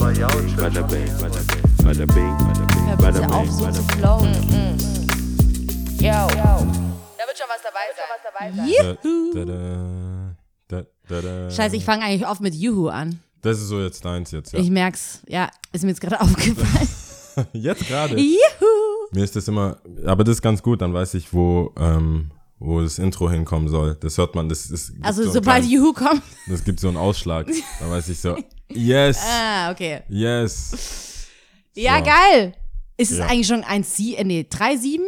Bada bing, bada bing, bada bing, auf, bing, so zu bing. flowen. Yo. Da wird schon was dabei sein. Juhu. Da, da, da. Scheiße, ich fange eigentlich oft mit Juhu an. Das ist so jetzt deins jetzt, ja. Ich merk's. Ja, ist mir jetzt gerade aufgefallen. jetzt gerade. Juhu. Mir ist das immer, aber das ist ganz gut, dann weiß ich, wo, ähm, wo das Intro hinkommen soll. Das hört man, das ist. Also so sobald kleinen- Juhu kommt. Das gibt so einen Ausschlag. Dann weiß ich so, yes, Ah, okay. yes. Ja, So. geil. Ist es Ja. eigentlich schon 1, Sie äh, nee, 3, 7?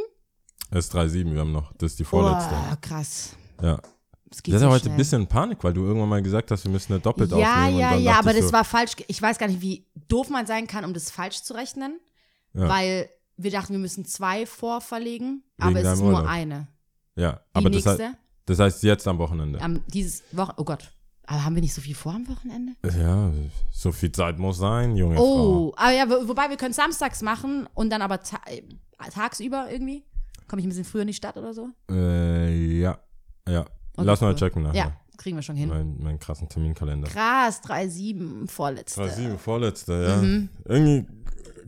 Es ist 3-7, wir haben noch, das ist die vorletzte. Oh, krass. Ja. Das Ich geht hatte so heute schnell. ein bisschen Panik, weil du irgendwann mal gesagt hast, wir müssen eine doppelt Ja, aufnehmen. ja, ja, dachte aber das so, war falsch. Ich weiß gar nicht, wie doof man sein kann, um das falsch zu rechnen. Ja. Weil wir dachten, wir müssen zwei vorverlegen, Wegen aber es ist nur Urlaub. eine. Ja, Die aber das, nächste, heißt, das heißt jetzt am Wochenende. am, dieses Woche, oh Gott. Aber haben wir nicht so viel vor am Wochenende? Ja, so viel Zeit muss sein, junge Oh, aber ja, wo- wobei wir können samstags machen und dann aber ta äh, tagsüber irgendwie. Komme ich ein bisschen früher in die Stadt oder so? Frau. Äh, ja, ja. Okay, Lass mal cool. checken nachher. Ja, kriegen wir schon hin. Mein, meinen krassen Terminkalender. Krass, 3-7, vorletzte. 3-7, vorletzte, ja. Mhm. Irgendwie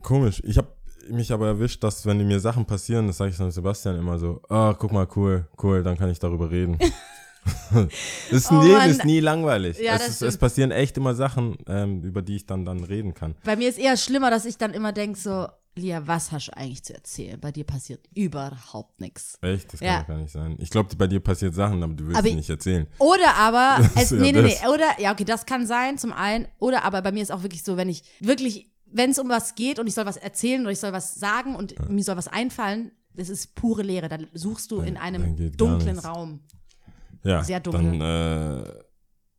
komisch. Ich habe mich aber erwischt, dass wenn mir Sachen passieren, das sage ich dann Sebastian immer so, ah, guck mal, cool, cool, dann kann ich darüber reden. das Oh Mann. ist nie langweilig. Ja, es, ist, es passieren echt immer Sachen, ähm, über die ich dann, dann reden kann. Bei mir ist eher schlimmer, dass ich dann immer denke so, Lia, was hast du eigentlich zu erzählen? Bei dir passiert überhaupt nichts. Echt? Das kann Ja. gar nicht sein. Ich glaube, bei dir passiert Sachen, aber du willst Aber sie ich- nicht erzählen. Oder aber, es, ist ja nee, nee, nee, oder, ja, okay, das kann sein, zum einen. Oder aber bei mir ist auch wirklich so, wenn ich wirklich, wenn es um was geht und ich soll was erzählen oder ich soll was sagen und mir soll was einfallen, das ist pure Leere. Dann suchst du in dann einem geht gar dunklen. Raum. Ja, Sehr dunkel. dann, äh,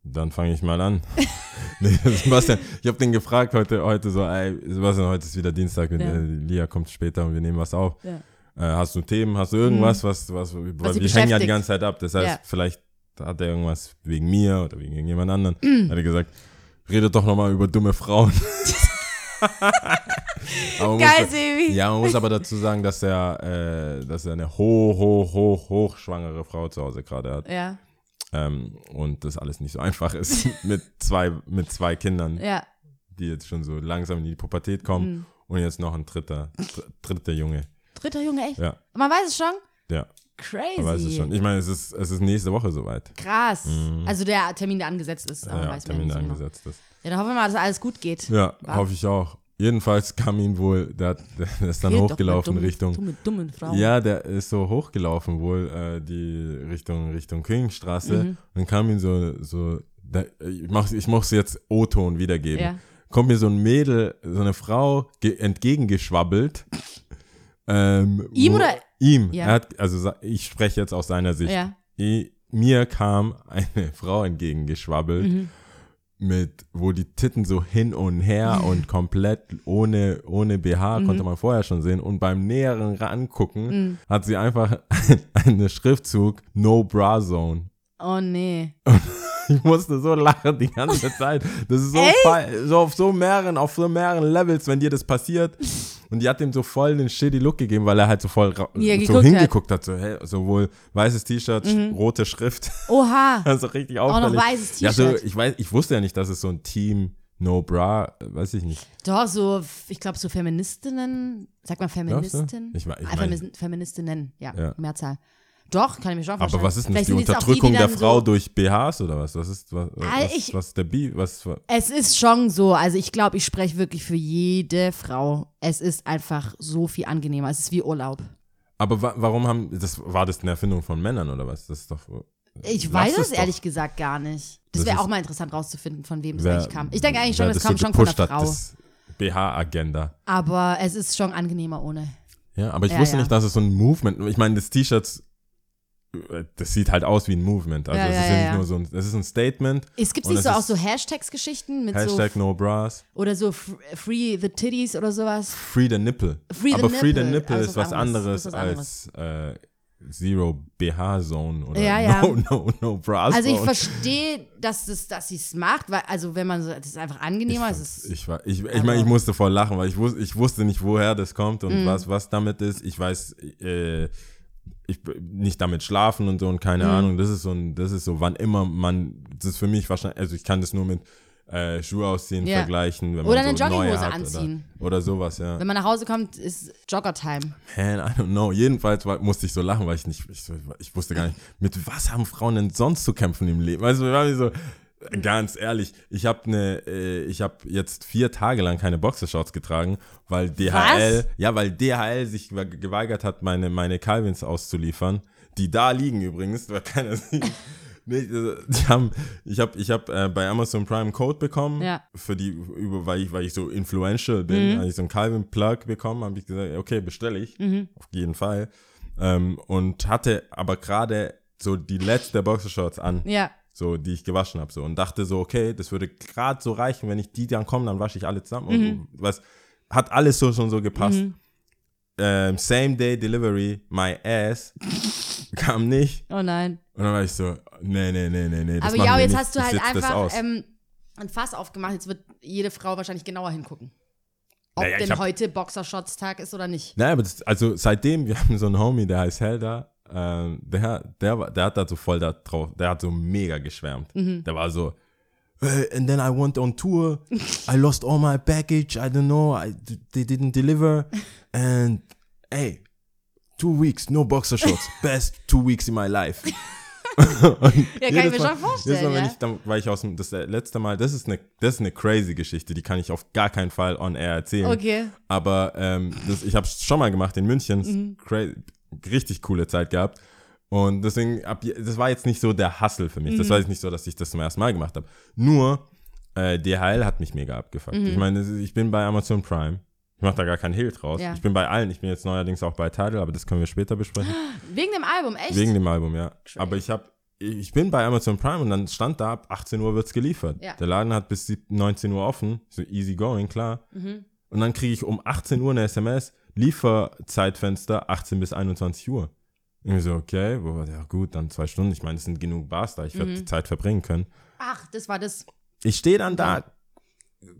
dann fange ich mal an. nee, Sebastian, ich habe den gefragt heute, heute so, ey, Sebastian, heute ist wieder Dienstag und Ja. äh, Lia kommt später und wir nehmen was auf. Ja. Äh, hast du Themen, hast du irgendwas, was, was, weil sie wir hängen ja die ganze Zeit ab. Das heißt, Ja. vielleicht hat er irgendwas wegen mir oder wegen irgendjemand anderen. Mm. Hat er gesagt, redet doch nochmal über dumme Frauen. Geil, muss, Sebi. ja, man muss aber dazu sagen, dass er, äh, dass er eine hoch, hoch, hoch, hoch schwangere Frau zu Hause gerade hat. Ja, Ähm, und das alles nicht so einfach ist mit zwei, mit zwei Kindern, ja. die jetzt schon so langsam in die Pubertät kommen Mhm. und jetzt noch ein dritter, dr- dritter Junge. Dritter Junge, echt? Ja, Man weiß es schon? ja, Crazy. man weiß es schon. Ich meine, es ist, es ist nächste Woche soweit. Krass. Also der Termin, der angesetzt ist, aber Mhm. ja, weiß Termin so genau. angesetzt ist. Ja, dann hoffen wir mal, dass alles gut geht. Ja, hoffe ich auch. Jedenfalls kam ihn wohl, der, der ist dann Geht hochgelaufen dummen- Richtung. Dumme, dummen Frauen. Ja, der ist so hochgelaufen wohl, äh, die Richtung, Richtung Königstraße. Mhm. Und kam ihm so, so, der, ich mach's, ich muss jetzt O-Ton wiedergeben. Ja. Kommt mir so ein Mädel, so eine Frau ge- entgegengeschwabbelt. Ähm, Ihm wo- oder- Ihm. Ja. Er hat, also ich spreche jetzt aus seiner Sicht. Ja. I- Mir kam eine Frau entgegengeschwabbelt Mhm. Mit, wo die Titten so hin und her und komplett ohne, ohne BH, Mhm. konnte man vorher schon sehen. Und beim näheren Angucken hat sie einfach einen Schriftzug No Bra Zone. Oh nee. Ich musste so lachen die ganze Zeit. Das ist so, so auf so mehreren, auf so mehreren Levels, wenn dir das passiert. Und die hat ihm so voll den shitty Look gegeben, weil er halt so voll er so geguckt hingeguckt hat. So, hey, sowohl weißes T-Shirt, Mhm. rote Schrift. Oha. Also richtig Auch auffällig. noch weißes Ja, so, T-Shirt. ich weiß, ich wusste ja nicht, dass es so ein Team No Bra, weiß ich nicht. Doch, so, ich glaube, so Feministinnen, sag mal Feministin? Ich ich Ah, mein- Feministinnen, ja, Ja. Mehrzahl. Doch, kann ich mir schon vorstellen. Aber was ist denn die Unterdrückung die, die der Frau so, durch BHs oder was? Was ist, was, was, ich- was der Bi, was, was Es ist schon so, also ich glaube, ich spreche wirklich für jede Frau. Es ist einfach so viel angenehmer. Es ist wie Urlaub. aber wa warum haben, das, war das eine Erfindung von Männern oder was? Das ist doch, Ich weiß es es doch. ehrlich gesagt gar nicht. Das Das wäre auch mal interessant rauszufinden, von wem es wer- eigentlich kam. Ich denke eigentlich schon, das so kam schon von der Frau. BH-Agenda. Aber es ist schon angenehmer ohne. Ja, aber ich Ja, wusste ja. nicht, dass es so ein Movement, ich meine, das T-Shirt, das sieht halt aus wie ein Movement. Also Ja, es ja, ist ja, ja, nicht nur so ein, es ist ein Statement. Es gibt nicht so auch so Hashtags-Geschichten mit Hashtag so No Bras. oder so Free the Titties oder sowas. Free the Nipple. Free the aber Free the Nipple, Nipple also ist was anderes was als äh, Zero BH Zone oder Ja, ja. No No No Bra Also ich Zone. verstehe, dass das, dass sie es macht, weil also wenn man so, das ist einfach angenehmer. es ist, ich, war, ich, ich meine, ich musste voll lachen, weil ich, wus, ich wusste nicht, woher das kommt und Mhm. was, was damit ist. Ich weiß, äh, ich nicht damit schlafen und so und keine Mhm. Ahnung. Das ist so ein, das ist so, wann immer man, das ist für mich wahrscheinlich, also ich kann das nur mit äh, Schuhe ausziehen Ja. vergleichen. Oder eine so Jogginghose anziehen. Oder, oder sowas, ja. Wenn man nach Hause kommt, ist Jogger-Time. Man, I don't know. Jedenfalls war, musste ich so lachen, weil ich nicht, ich, ich wusste gar nicht, mit was haben Frauen denn sonst zu kämpfen im Leben? Also, wir waren so, ganz ehrlich, ich habe ne, äh, ich habe jetzt vier Tage lang keine Boxershorts getragen, weil DHL, Was? ja, weil DHL sich ge- geweigert hat, meine, meine Calvins auszuliefern, die da liegen übrigens, weil keiner sieht. Nee, also, die haben, ich habe ich hab, äh, bei Amazon Prime Code bekommen, Ja. für die, über, weil, ich, weil ich so influential bin, Mhm. habe ich so einen Calvin Plug bekommen, habe ich gesagt, okay, bestelle ich, Mhm. auf jeden Fall. Ähm, und hatte aber gerade so die letzte Boxershorts an, Ja. So die ich gewaschen habe, so und dachte so, okay, das würde gerade so reichen, wenn ich die dann kommen, dann wasche ich alle zusammen. Mhm. Und was hat alles so schon so gepasst. Ähm, same day delivery, my ass kam nicht. Oh nein. Und dann war ich so, nee, nee, nee, nee, nee. Das Aber ja, jetzt nicht. hast du Ich halt einfach ähm, ein Fass aufgemacht. Jetzt wird jede Frau wahrscheinlich genauer hingucken. Ob Naja, denn hab- heute Boxershorts-Tag ist oder nicht. Naja, aber das, also seitdem, wir haben so einen Homie, der heißt Helda, ähm, der, der, war- der hat da so voll da drauf, der hat so mega geschwärmt. Mhm. Der war so, "Hey, and then I went on tour, I lost all my baggage, I don't know, I, they didn't deliver, and hey, two weeks, no boxer shorts, best two weeks in my life. Ja, kann ich mir Mal- schon vorstellen. Mal, wenn ja. ich dann, weil ich aus dem, das letzte Mal, das ist eine, das ist eine crazy Geschichte, die kann ich auf gar keinen Fall on air erzählen. Okay. Aber ähm, das, ich habe es schon mal gemacht in München. Mhm. Cra richtig coole Zeit gehabt. Und deswegen, ab, das war jetzt nicht so der Hustle für mich. Mhm. Das war jetzt nicht so, dass ich das zum ersten Mal gemacht habe. Nur, äh, DHL hat mich mega abgefuckt. Mhm. Ich meine, ich bin bei Amazon Prime. Ich mache da gar keinen Hehl draus. Ja. Ich bin bei allen. Ich bin jetzt neuerdings auch bei Tidal, aber das können wir später besprechen. Wegen dem Album, echt? Wegen dem Album, ja. Aber ich habe, ich bin bei Amazon Prime und dann stand da, ab 18 Uhr wird's geliefert. Ja. Der Laden hat bis sieb- 19 Uhr offen, so easy going, klar. Mhm. Und dann kriege ich um 18 Uhr eine SMS, Lieferzeitfenster 18 bis 21 Uhr. Irgendwie so, okay, wo, ja gut, dann zwei Stunden. Ich meine, es sind genug Bars da, ich werde Mhm. die Zeit verbringen können. Ach, das war das. Ich stehe dann da,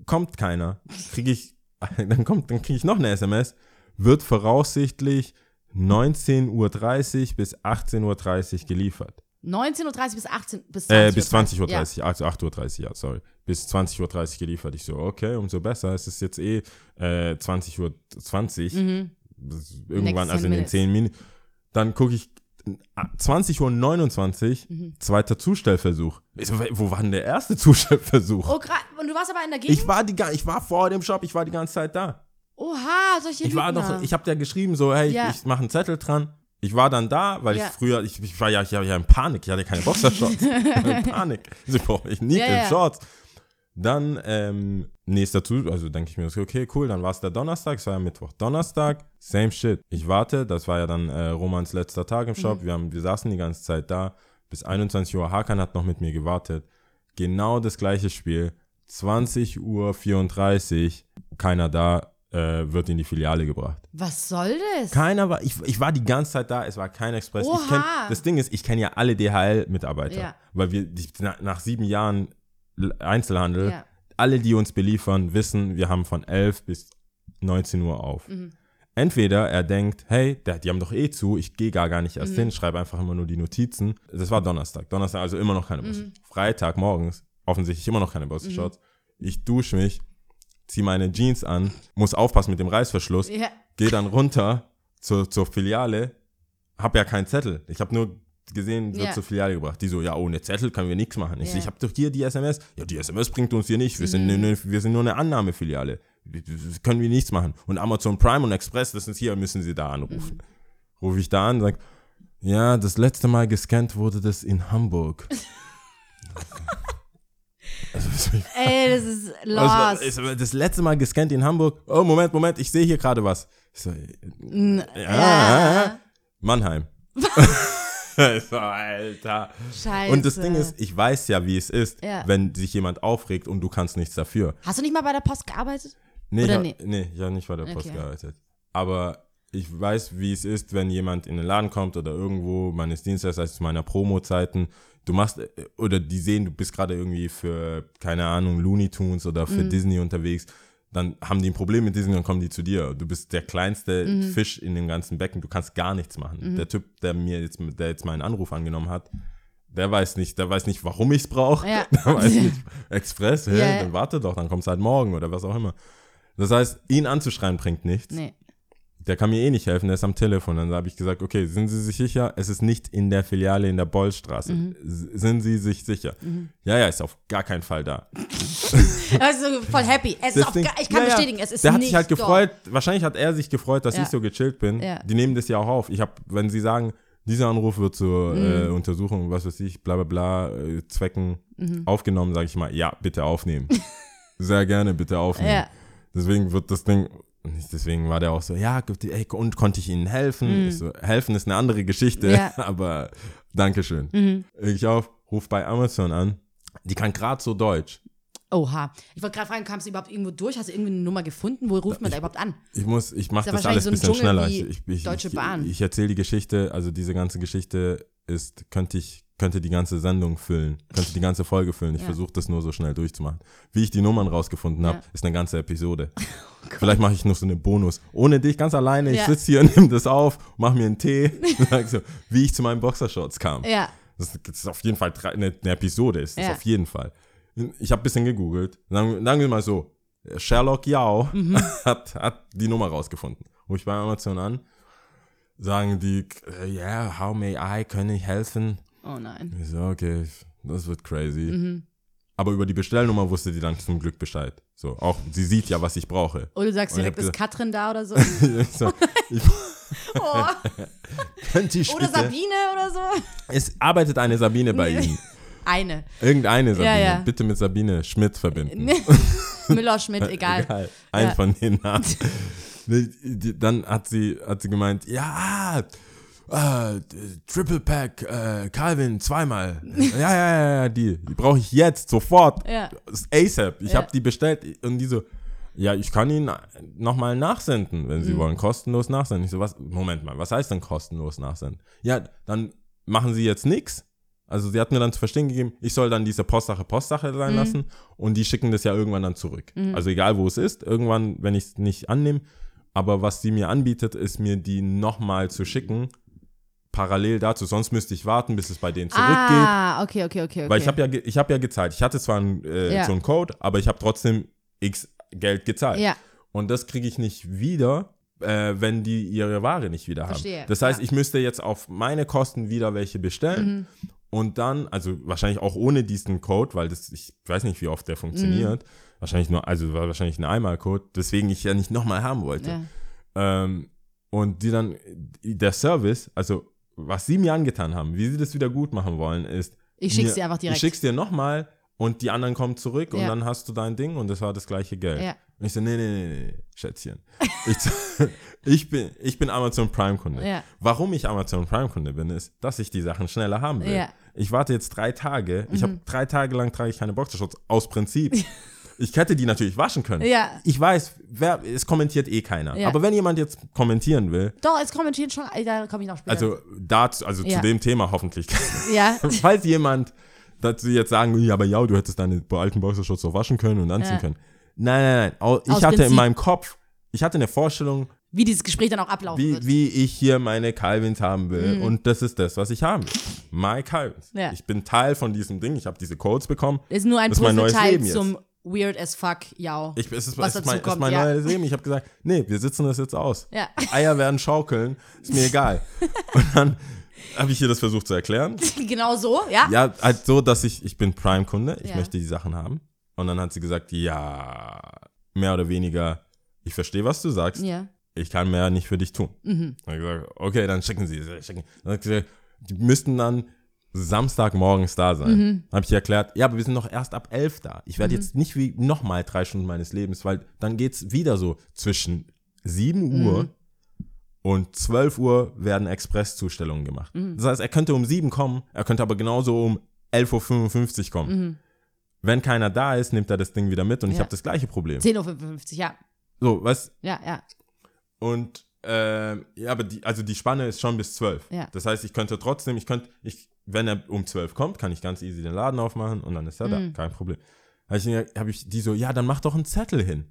kommt keiner. Kriege ich, dann kommt, dann kriege ich noch eine SMS, wird voraussichtlich 19.30 Uhr bis 18.30 Uhr geliefert. 19.30 bis 18 bis 20 Äh, bis 20.30 Uhr, Ja. also 8.30 Uhr, ja, sorry. Bis 20.30 Uhr geliefert. Ich so, okay, umso besser. Es ist jetzt eh äh, 20.20 Uhr. 20. Mhm. Irgendwann, Next 10 also in den minutes. 10 Minuten. Dann gucke ich, ah, 20.29 Uhr, Mhm. zweiter Zustellversuch. Ich so, wo war denn der erste Zustellversuch? Oh, grad, und du warst aber in der Gegend? Ich war, die, ich war vor dem Shop, ich war die ganze Zeit da. Oha, solche Ich war noch, ich habe dir geschrieben, so, hey, Ja. ich mache einen Zettel dran. Ich war dann da, weil Ja. ich früher, ich, ich war ja, ich war ja in Panik, ich hatte keine Boxershorts. In Panik. Also, ich brauche ich nie Ja, in. Shorts. Dann, ähm, nächster zu, also denke ich mir, okay, cool, dann war es der Donnerstag, es war ja Mittwoch. Donnerstag, same shit. Ich warte, das war ja dann äh, Romans letzter Tag im Mhm. Shop. Wir, haben, wir saßen die ganze Zeit da. Bis 21 Uhr, Hakan hat noch mit mir gewartet. Genau das gleiche Spiel. 20 Uhr 34, keiner da, äh, wird in die Filiale gebracht. Was soll das? Keiner war, ich, ich war die ganze Zeit da, es war kein Express. Ich kenn, das Ding ist, ich kenne ja alle DHL-Mitarbeiter, Ja. weil wir die, na, nach sieben Jahren Einzelhandel, Ja. alle, die uns beliefern, wissen, wir haben von 11 bis 19 Uhr auf. Mhm. Entweder er denkt, hey, die haben doch eh zu, ich gehe gar, gar nicht Mhm. erst hin, schreibe einfach immer nur die Notizen. Das war Donnerstag. Donnerstag also immer noch keine Bus. Mhm. Freitag morgens, offensichtlich immer noch keine Bossenshots. Ich dusche mich, ziehe meine Jeans an, muss aufpassen mit dem Reißverschluss, Ja. gehe dann runter zur, zur Filiale, hab ja keinen Zettel. Ich habe nur gesehen, wird Ja. zur Filiale gebracht. Die so, ja, ohne Zettel können wir nichts machen. Ich, Ja. ich habe doch hier die SMS. Ja, die SMS bringt uns hier nicht. Wir, sind, ne, ne, wir sind nur eine Annahmefiliale. Können wir nichts machen. Und Amazon Prime und Express, das ist hier, müssen Sie da anrufen. Rufe ich da an, sag, ja, das letzte Mal gescannt wurde das in Hamburg. also, ich Ey, das ist lost. ist aber das letzte Mal gescannt in Hamburg. Oh, Moment, Moment, ich sehe hier gerade was. Ich so, N- ja, ja. Mannheim. Ich so, Alter. Scheiße. Und das Ding ist, ich weiß ja, wie es ist, Ja. wenn sich jemand aufregt und du kannst nichts dafür. Hast du nicht mal bei der Post gearbeitet? Nee, Oder ich hab, nee, ich habe nicht bei der Post Okay. gearbeitet. Aber ich weiß, wie es ist, wenn jemand in den Laden kommt oder irgendwo meines Dienstleisters meiner Promo-Zeiten, du machst, oder die sehen, du bist gerade irgendwie für, keine Ahnung, Looney Tunes oder für Mhm. Disney unterwegs, dann haben die ein Problem mit Disney und kommen die zu dir. Du bist der kleinste Mhm. Fisch in dem ganzen Becken, du kannst gar nichts machen. Der Typ, der mir jetzt, der jetzt meinen Anruf angenommen hat, der weiß nicht, der weiß nicht, warum ich es brauche. Ja. Der weiß nicht, Express, hä, Ja, ja. dann warte doch, dann kommt es halt morgen oder was auch immer. Das heißt, ihn anzuschreien bringt nichts. Nee. Der kann mir eh nicht helfen, der ist am Telefon. Dann habe ich gesagt, okay, sind Sie sich sicher? Es ist nicht in der Filiale in der Bollstraße. Mhm. Sind Sie sich sicher? Ja, ja, ist auf gar keinen Fall da. Also voll happy. Es ist Das auf, ich kann ja, bestätigen, es ist Der hat nicht sich halt dort. gefreut, wahrscheinlich hat er sich gefreut, dass Ja. ich so gechillt bin. Ja. Die nehmen das ja auch auf. Ich habe, wenn sie sagen, dieser Anruf wird zur Mhm. äh, Untersuchung, was weiß ich, bla bla bla, äh, Zwecken Mhm. aufgenommen, sage ich mal, ja, bitte aufnehmen. Sehr gerne, bitte aufnehmen. Deswegen wird das Ding, nicht deswegen war der auch so, ja, ey, und konnte ich Ihnen helfen? Ich so, helfen ist eine andere Geschichte, Mhm. Ja. aber Dankeschön. Mhm. Ich auf, ruf bei Amazon an. Die kann gerade so Deutsch. Oha. Ich wollte gerade fragen, kamst du überhaupt irgendwo durch? Hast du irgendwie eine Nummer gefunden? Wo ruft man da überhaupt an? Ich muss, ich mache ja das alles ein wahrscheinlich so bisschen Dschungel schneller. Ich, ich, ich, Deutsche ich, Bahn. Ich erzähle die Geschichte, also diese ganze Geschichte ist, könnte ich, könnte die ganze Sendung füllen, könnte die ganze Folge füllen. Ich Ja. versuche das nur so schnell durchzumachen. Wie ich die Nummern rausgefunden habe, Ja. ist eine ganze Episode. Vielleicht mache ich noch so eine Bonus. Ohne dich, ganz alleine. Ich Ja. sitze hier, nehme das auf, mache mir einen Tee, so, wie ich zu meinen Boxershorts kam. Ja. Das, ist auf jeden Fall eine, eine Episode, ist das auf jeden Fall. Ich habe ein bisschen gegoogelt. Sagen, sagen wir mal so, Sherlock Yao Mhm. hat, hat die Nummer rausgefunden. Ruf ich bei Amazon an, sagen die, äh, yeah, how may I, kann ich helfen? Oh nein. Ich so, okay, das wird crazy. Mhm. Aber über die Bestellnummer wusste die dann zum Glück Bescheid. So, auch sie sieht ja, was ich brauche. Oder du sagst direkt, ist Katrin da oder so? so, ich, Oh. könnte ich Oder Sabine oder so? Es arbeitet eine Sabine bei Nee. Ihnen. Eine. Irgendeine Sabine. ja. Bitte mit Sabine Schmidt verbinden. Müller, Schmidt, egal. Egal. Ein Ja. von den Namen. Dann hat sie, hat sie gemeint, ja, ah, Triple Pack, äh, Calvin, zweimal. Ja, ja, ja, ja, die, die brauche ich jetzt, sofort. Ja. ASAP. Ich Ja. habe die bestellt und die so, ja, ich kann Ihnen nochmal nachsenden, wenn Sie Mhm. wollen. Kostenlos nachsenden. Ich so, was, Moment mal, was heißt denn kostenlos nachsenden? Ja, dann machen Sie jetzt nichts. Also sie hat mir dann zu verstehen gegeben, ich soll dann diese Postsache Postsache sein Mhm. lassen und die schicken das ja irgendwann dann zurück. Also egal wo es ist, irgendwann, wenn ich es nicht annehme. Aber was sie mir anbietet, ist mir die nochmal zu schicken, parallel dazu. Sonst müsste ich warten, bis es bei denen zurückgeht. Ah, okay, okay, okay. okay. Weil ich habe ja, ich habe ja gezahlt. Ich hatte zwar ein, äh, Ja. so einen Code, aber ich habe trotzdem X Geld gezahlt. Ja. Und das kriege ich nicht wieder, äh, wenn die ihre Ware nicht wieder Verstehe, haben. Das heißt, ja. ich müsste jetzt auf meine Kosten wieder welche bestellen. Mhm. Und dann, also wahrscheinlich auch ohne diesen Code, weil das, ich weiß nicht, wie oft der funktioniert. Mhm. Wahrscheinlich nur, also war wahrscheinlich ein Einmalcode, deswegen ich ja nicht nochmal haben wollte. Ja. Ähm, und die dann, der Service, also was sie mir angetan haben, wie sie das wieder gut machen wollen, ist, Ich schick's mir- dir einfach direkt. Ich schick's dir nochmal und die anderen kommen zurück und Ja. dann hast du dein Ding und das war das gleiche Geld. Ja. Und ich so, nee, nee, nee, nee, Schätzchen. ich, ich, bin, ich bin Amazon Prime-Kunde. Ja. Warum ich Amazon Prime-Kunde bin, ist, dass ich die Sachen schneller haben will. Mhm. Ich warte jetzt drei Tage. Ich habe drei Tage lang trage ich keine Boxershorts aus Prinzip. ich hätte die natürlich waschen können. Ja. Ich weiß, wer, es kommentiert eh keiner. Ja. Aber wenn jemand jetzt kommentieren will, Doch, es kommentieren schon, äh, da komme ich noch später. also dazu, also Ja. zu dem Thema hoffentlich ja. Falls jemand dazu jetzt sagen, ja, aber ja, du hättest deine alten Boxershorts doch waschen können und anziehen Ja. können. Nein, nein, nein. Ich Aus hatte in Prinzip. meinem Kopf, ich hatte eine Vorstellung, Wie dieses Gespräch dann auch ablaufen wie, wird. wie ich hier meine Calvins haben will. Und das ist das, was ich haben will. My Calvins. Mhm. Ja. Ich bin Teil von diesem Ding. Ich habe diese Codes bekommen. ist nur ein Das ist mein neues Puzzleteil jetzt. Weird as fuck, ja. Ich, es ist, Was es ist mein, es ist kommt, mein ja. neues Leben. Ich habe gesagt, nee, wir sitzen das jetzt aus. Ja. Eier werden schaukeln, ist mir egal. Und dann habe ich ihr das versucht zu erklären. genau so, ja. Ja, halt so, dass ich, ich bin Prime-Kunde, ich Ja. möchte die Sachen haben. Und dann hat sie gesagt, ja, mehr oder weniger, ich verstehe, was du sagst, Ja. ich kann mehr nicht für dich tun. Mhm. Dann ich gesagt, okay, dann schicken sie es. Dann hat sie gesagt, die müssten dann Samstagmorgens da sein. Mhm. Habe ich erklärt, ja, aber wir sind noch erst ab elf da. Ich werde jetzt nicht wie nochmal drei Stunden meines Lebens, weil dann geht es wieder so zwischen 7 Uhr Mhm. und 12 Uhr werden Expresszustellungen gemacht. Mhm. Das heißt, er könnte um 7 kommen, er könnte aber genauso um 11.55 Uhr kommen. Wenn keiner da ist, nimmt er das Ding wieder mit und ich Mhm. Ja. habe das gleiche Problem. 10.55 Uhr, ja. So, was? Ja, ja. Und ähm, ja, aber die, also die Spanne ist schon bis 12. Ja. Das heißt, ich könnte trotzdem, ich könnte, ich, wenn er um 12 kommt, kann ich ganz easy den Laden aufmachen und dann ist er Mhm. da, kein Problem. Habe ich, hab ich die so, ja, dann mach doch einen Zettel hin.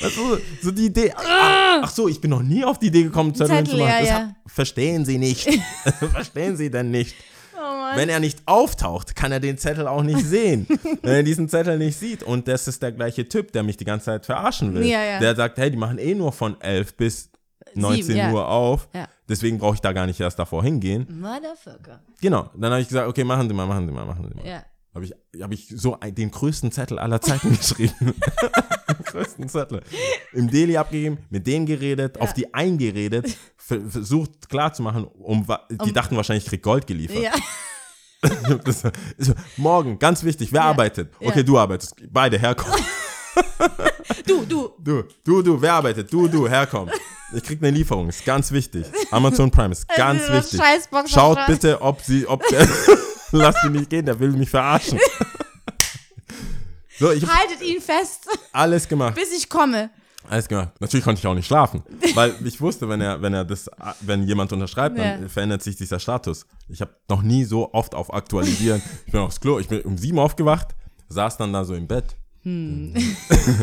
Also, so die Idee. Ach, ach so, ich bin noch nie auf die Idee gekommen, Zettel, Zettel, hinzumachen. ja, Das ja. hab- verstehen Sie nicht. verstehen Sie denn nicht? Oh Wenn er nicht auftaucht, kann er den Zettel auch nicht sehen. Wenn er diesen Zettel nicht sieht und das ist der gleiche Typ, der mich die ganze Zeit verarschen will. Ja, ja. Der sagt, hey, die machen eh nur von 11 bis 19 ja. Uhr auf. Ja. Deswegen brauche ich da gar nicht erst davor hingehen. Motherfucker. Genau. Dann habe ich gesagt, okay, machen Sie mal, machen Sie mal, machen Sie mal. Ja. Habe ich, hab ich so ein, den größten Zettel aller Zeiten geschrieben. den größten Zettel. Im Deli abgegeben, mit denen geredet, auf die eingeredet, ver- versucht klarzumachen, um, die dachten wahrscheinlich, ich krieg Gold geliefert. Ja. Das, morgen, ganz wichtig, wer Ja. arbeitet? Okay, Ja. du arbeitest. Beide, herkommen. Du, du. Du, du, du, wer arbeitet? Du, du, herkommen. Ich krieg eine Lieferung, ist ganz wichtig. Amazon Prime ist ganz Also, das wichtig. Schaut bitte, ob sie, ob der, lass die nicht gehen, der will mich verarschen. So, Haltet ihn fest, alles gemacht. bis ich komme. Alles gemacht. Natürlich konnte ich auch nicht schlafen, weil ich wusste, wenn er, wenn er das, wenn jemand unterschreibt, dann Ja. verändert sich dieser Status. Ich habe noch nie so oft auf Aktualisieren. ich bin aufs Klo, ich bin um sieben aufgewacht, saß dann da so im Bett.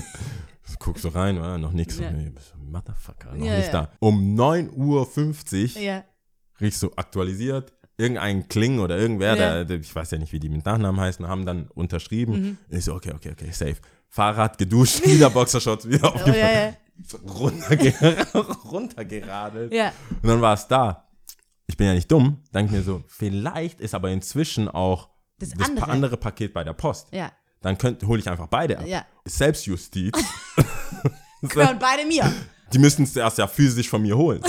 Guck so rein, ah, noch nichts. Hm. Ja. Motherfucker, noch Ja, nicht ja. da. Um 9.50 Uhr Ja. riech so aktualisiert. Irgendein Kling oder irgendwer, Ja. der, ich weiß ja nicht, wie die mit Nachnamen heißen, haben dann unterschrieben. Mhm. Ich so, okay, okay, okay, safe. Fahrrad geduscht, wieder Boxershorts, wieder Oh, aufgepackt ja, ja. so runterge runtergeradelt. Ja. Und dann war es da. Ich bin ja nicht dumm. Denke mir so, vielleicht ist aber inzwischen auch Das das, andere. andere Paket bei der Post. Ja. Dann hole ich einfach beide ab. Ja. Selbstjustiz. Genau, und beide mir. Die müssten es erst ja physisch von mir holen.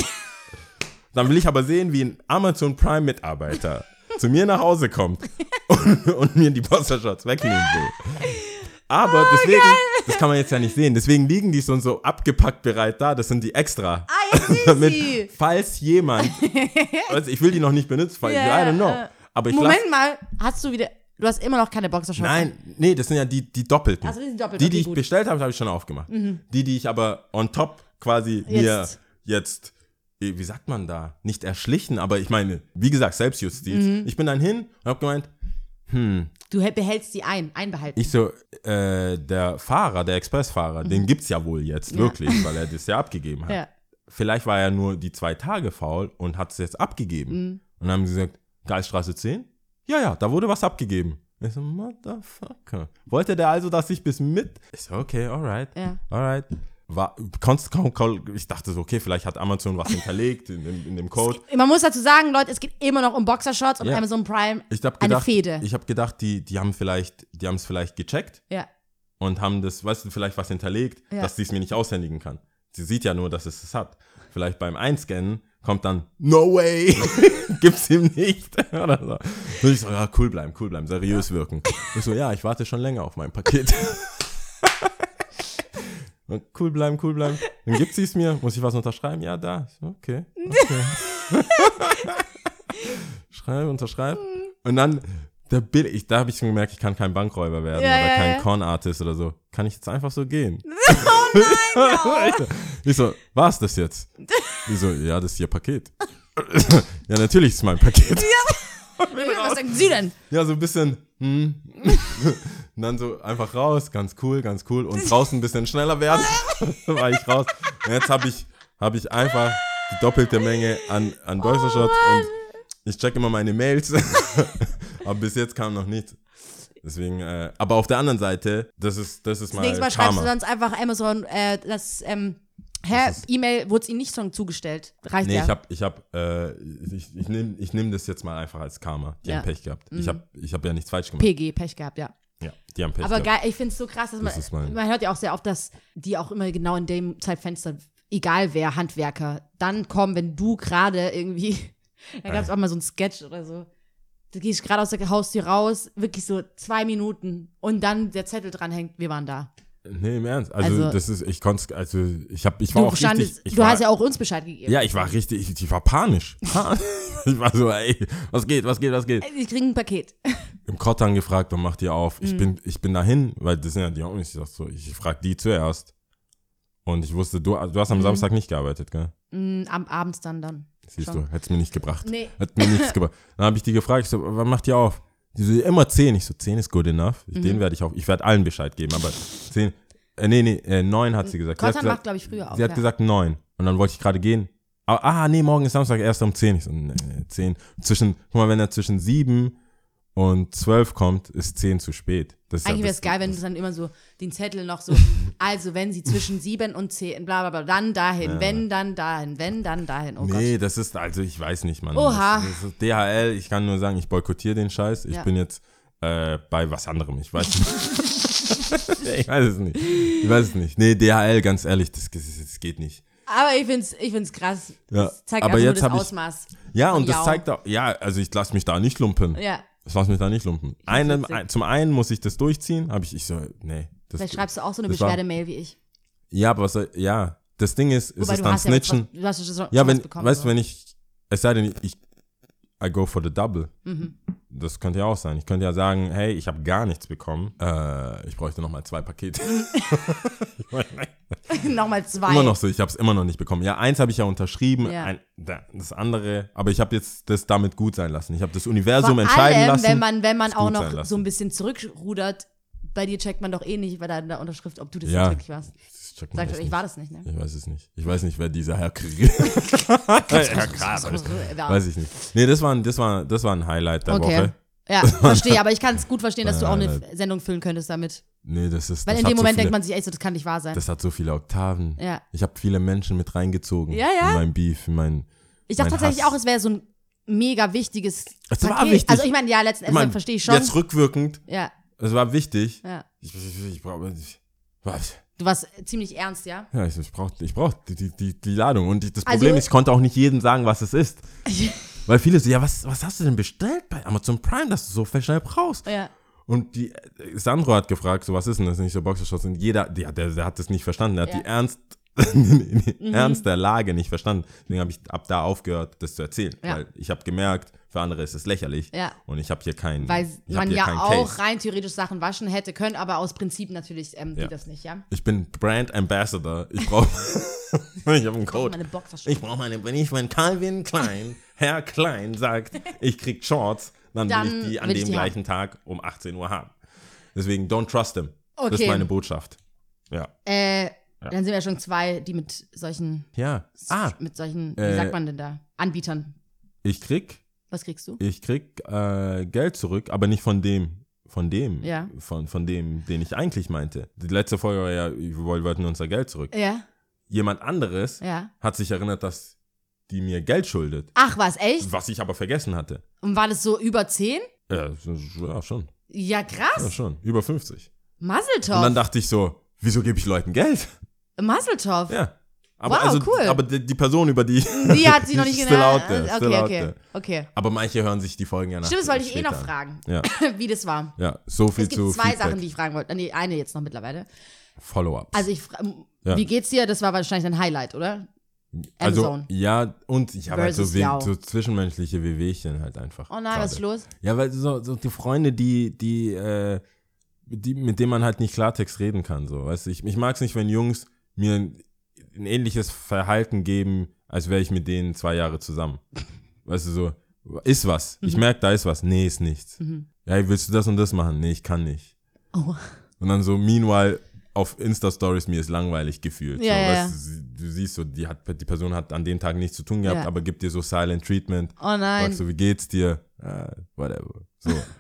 Dann will ich aber sehen, wie ein Amazon Prime Mitarbeiter zu mir nach Hause kommt und, und mir die Postershots wegnehmen will. Aber Oh, deswegen, das kann man jetzt ja nicht sehen, deswegen liegen die schon so abgepackt bereit da, das sind die extra. Ah, jetzt Damit, sie. falls jemand, also ich will die noch nicht benutzen, weil, Ja, I don't know. Aber ich Moment lass, mal, hast du wieder. Du hast immer noch keine Boxershorts. nein, nee, das sind ja die, die doppelten. Ach so, die sind doppelt, Die, die ich gut. Mhm. bestellt habe, habe ich schon aufgemacht. Die, die ich aber on top quasi mir Jetzt. jetzt, eh, wie sagt man da, nicht erschlichen, aber ich meine, wie gesagt, Selbstjustiz. Mhm. Ich bin dann hin und habe gemeint, Du hä- behältst die ein, einbehalten. ich so, äh, der Fahrer, der Expressfahrer, den gibt's ja wohl jetzt wirklich, weil er das ja abgegeben hat. Mhm. ja. Vielleicht war er nur die zwei Tage faul und hat es jetzt abgegeben. Mhm. Und dann haben sie gesagt, Geiststraße 10? Ja, ja, da wurde was abgegeben. Ich so, Motherfucker. Wollte der also, dass ich bis mit? Ich so, okay, alright. Ja. Alright. War, ich dachte so, okay, vielleicht hat Amazon was hinterlegt in, dem- in dem Code. Man muss dazu sagen, Leute, es geht immer noch um Boxershorts und Ja. Amazon Prime. Ich habe Eine gedacht, Fehde. ich habe gedacht, die, die haben vielleicht, die haben es vielleicht gecheckt Ja. und haben das, weißt du, vielleicht was hinterlegt, Ja. dass sie es mir nicht aushändigen kann. Sie sieht ja nur, dass es es hat. Vielleicht beim Einscannen kommt dann, no way, gibt's ihm nicht. Oder so. Und ich so, ja, cool bleiben, cool bleiben, seriös wirken. Ich so, ja, ich warte schon länger auf mein Paket. Und cool bleiben, cool bleiben. Dann gibt sie es mir. Muss ich was unterschreiben? Ja, da. So, okay. okay. Schreibe, unterschreib. Und dann der Bild, ich, da habe ich schon gemerkt, ich kann kein Bankräuber werden Ja, oder ja, kein ja. Con-Artist oder so. Kann ich jetzt einfach so gehen? Oh nein, Ich so, was ist das jetzt? Ich so, ja, das ist ihr Paket. ja, natürlich ist es mein Paket. Was sagen Sie denn? Ja, so ein bisschen, hm. Und dann so einfach raus, ganz cool, ganz cool. Und draußen ein bisschen schneller werden, war ich raus. Und jetzt habe ich, hab ich einfach die doppelte Menge an, an Boxershorts und ich check immer meine Mails. Aber bis jetzt kam noch nichts. Deswegen, äh, aber auf der anderen Seite, das ist, das ist mal Nächstes Mal schreibst du sonst einfach Amazon, äh, das, ähm, hä, E-Mail wurde es ihnen nicht schon zugestellt. Reicht Nee, ja. ich hab, ich hab, äh, ich, ich nehme ich nehm das jetzt mal einfach als Karma. Die Ja. Mhm. haben Pech gehabt. Ich hab, ich hab ja nichts falsch gemacht. PG, Pech gehabt, ja. Ja, die haben Pech Aber gehabt. geil, ich finde es so krass, dass man, Das mein- man hört ja auch sehr oft, dass die auch immer genau in dem Zeitfenster, egal wer, Handwerker, dann kommen, wenn du gerade irgendwie, da gab es auch mal so ein Sketch oder so. Du gehst gerade aus der Haustür raus, wirklich so zwei Minuten und dann der Zettel dranhängt, wir waren da. Nee, im Ernst. Also, Also- das ist, ich konnte, also ich hab, ich war Du, auch standest, richtig. Ich du war, hast ja auch uns Bescheid gegeben. Ja, ich war richtig, ich, ich war panisch. ich war so, ey, was geht, was geht, was geht? Wir kriegen ein Paket. Im Krottern gefragt, wann macht ihr auf? Mhm. Ich bin, ich bin dahin, weil das sind ja die auch nicht. Ich sag so, ich frag die zuerst. Und ich wusste, du, du hast am Mhm. Samstag nicht gearbeitet, gell? Mm, Am abends dann dann. Siehst Schon. du, hättest mir nicht gebracht. Nee. Hat mir nichts gebracht. Dann habe ich die gefragt, ich so, wann macht ihr auf? Die so, immer 10. Ich so, 10 ist good enough. Mhm. Den werde ich auch, ich werde allen Bescheid geben, aber 10, äh, nee, nee, äh, 9 hat sie gesagt. Sie hat gesagt, macht, glaube ich, früher auf. Sie hat ja. gesagt 9. Und dann wollte ich gerade gehen. Ah, ah, nee, morgen ist Samstag, erst um 10. Ich so, nee, 10. Zwischen, guck mal, wenn er zwischen 7 und 12 kommt, ist 10 zu spät. Das ja Eigentlich wäre es geil, wenn du dann immer so den Zettel noch so, also wenn sie zwischen sieben und zehn, bla bla bla, dann dahin, wenn, dann dahin, wenn, dann dahin. Oh nee, Gott. das ist, also ich weiß nicht, Mann. Oha. Das, das ist DHL, ich kann nur sagen, ich boykottiere den Scheiß. Ich Ja. bin jetzt äh, bei was anderem. Ich weiß nicht. ich weiß es nicht. Ich weiß es nicht. Nee, DHL, ganz ehrlich, das, das, das geht nicht. Aber ich find's, ich find's krass. Ja, Das zeigt aber nur jetzt das hab ich- Ausmaß. Ja, und das Jau. zeigt auch, ja, also ich lasse mich da nicht lumpen. Ja. Ich lasse mich da nicht lumpen. Einem, ein, zum einen muss ich das durchziehen, habe ich, ich so, nee. Das, Vielleicht schreibst du auch so eine Beschwerdemail wie ich. Ja, aber was soll, ja, das Ding ist, ist Wobei es du dann hast ja snitchen. was, du hast ja schon, Ja, wenn, bekommen. weißt du, wenn ich, es sei denn, ich, I go for the double. Mhm. Das könnte ja auch sein. Ich könnte ja sagen, hey, ich habe gar nichts bekommen. Äh, ich bräuchte noch mal zwei Pakete. Nochmal zwei. immer noch so, ich habe es immer noch nicht bekommen. Ja, eins habe ich ja unterschrieben, Ja. Ein, da- das andere, aber ich habe jetzt das damit gut sein lassen. Ich habe das Universum Vor entscheiden allem, lassen. wenn man, wenn man auch noch so ein bisschen zurückrudert, bei dir checkt man doch eh nicht bei deiner Unterschrift, ob du das Ja. wirklich warst. Checkt man Sag echt doch, ich nicht. war das nicht, ne? Ich weiß es nicht. Ich weiß nicht, wer dieser Herr Krieg ist. Herr Kramer. Weiß ich nicht. Nee, das war, ein- das war, das war ein Highlight der Okay. Woche. Ja, verstehe, aber ich kann es gut verstehen, dass du auch eine Sendung füllen könntest damit. Nee, das ist. Weil das in dem so Moment viele, denkt man sich, ey, so, das kann nicht wahr sein. Das hat so viele Oktaven. Ja. Ich habe viele Menschen mit reingezogen. Ja, ja. In mein Beef, in mein. Ich dachte mein tatsächlich Hass. auch, es wäre so ein mega wichtiges Es war Paket. wichtig. Also ich meine, ja, letzten Ich Endes mein, verstehe ich schon. Jetzt rückwirkend, ja, es war wichtig. ja. Ich, ich, ich brauche. Was? Du warst ziemlich ernst, ja? Ja, ich, ich brauche ich brauch die, die, die, die Ladung. Und das Also- Problem ist, ich konnte auch nicht jedem sagen, was es ist. Weil viele so, ja, was, was hast du denn bestellt bei Amazon Prime, dass du so schnell brauchst? Ja. Und die, äh, Sandro hat gefragt, so, was ist denn das? Nicht so Boxershorts. Und jeder, der, der, der hat das nicht verstanden. Der hat Ja. Mhm. die Ernst, die Ernst der Lage nicht verstanden. Deswegen habe ich ab da aufgehört, das zu erzählen. Ja. Weil ich habe gemerkt, für andere ist es lächerlich. Ja. Und ich habe hier keinen. Weil man ja auch Case. rein theoretisch Sachen waschen hätte können, aber aus Prinzip natürlich ähm, Ja. geht das nicht, ja? Ich bin Brand Ambassador. Ich brauche. ich habe einen Code. Meine. Ich brauche meine, wenn ich, wenn Calvin Klein, Herr Klein sagt, ich krieg Shorts, dann, will Dann ich die an will dem die gleichen Tag um 18 Uhr haben. Deswegen, don't trust him. Das ist Okay. meine Botschaft. Ja. Äh, dann sind wir schon zwei, die mit solchen, Ja. Ah, mit solchen, wie äh, sagt man denn da? Anbietern. ich krieg, Was kriegst du? ich krieg äh, Geld zurück, aber nicht von dem, von dem, Ja. von, von dem, den ich eigentlich meinte. Die letzte Folge war ja, wir wollten unser Geld zurück. Ja, Jemand anderes ja. hat sich erinnert, dass die mir Geld schuldet, Ach was, echt? was ich aber vergessen hatte. Und war das so über 10? Ja, ja schon. Ja, Ja, krass. schon. Über 50. Und dann dachte ich so, wieso gebe ich Leuten Geld? Muzzletop. Ja. Aber, Wow, also, cool. aber die, die Person, über die. Die hat sie noch nicht there, still Okay, okay. Okay. Aber manche hören sich die Folgen ja nach. Stimmt, das wollte ich eh noch an. fragen, Ja, wie das war. ja, so viel Es gibt zu zwei Feedback. Sachen, die ich fragen wollte. Nee, eine jetzt noch mittlerweile. Follow-ups. Also ich, Ja. wie geht's dir? Das war wahrscheinlich ein Highlight, oder? Also, Amazon. ja, und ich habe halt so, so zwischenmenschliche Wehwehchen halt einfach. Oh nein, was ist los? Ja, weil so, so die Freunde, die, die, äh, die, mit denen man halt nicht Klartext reden kann, so, weißt du, ich, ich mag es nicht, wenn Jungs mir ein, ein ähnliches Verhalten geben, als wäre ich mit denen zwei Jahre zusammen. Weißt du, so, ist was. Ich Mhm. merke, da ist was. Nee, ist nichts. Ja, willst du das und das machen? Nee, ich kann nicht. Oh. Und dann so, meanwhile, auf Insta-Stories, mir ist langweilig gefühlt. Ja, so, ja, weißt du, sie- du siehst so, die, hat, die Person hat an dem Tag nichts zu tun gehabt, aber gibt dir so Silent Treatment. Oh nein. Fragst du, wie geht's dir? Ah, whatever. So.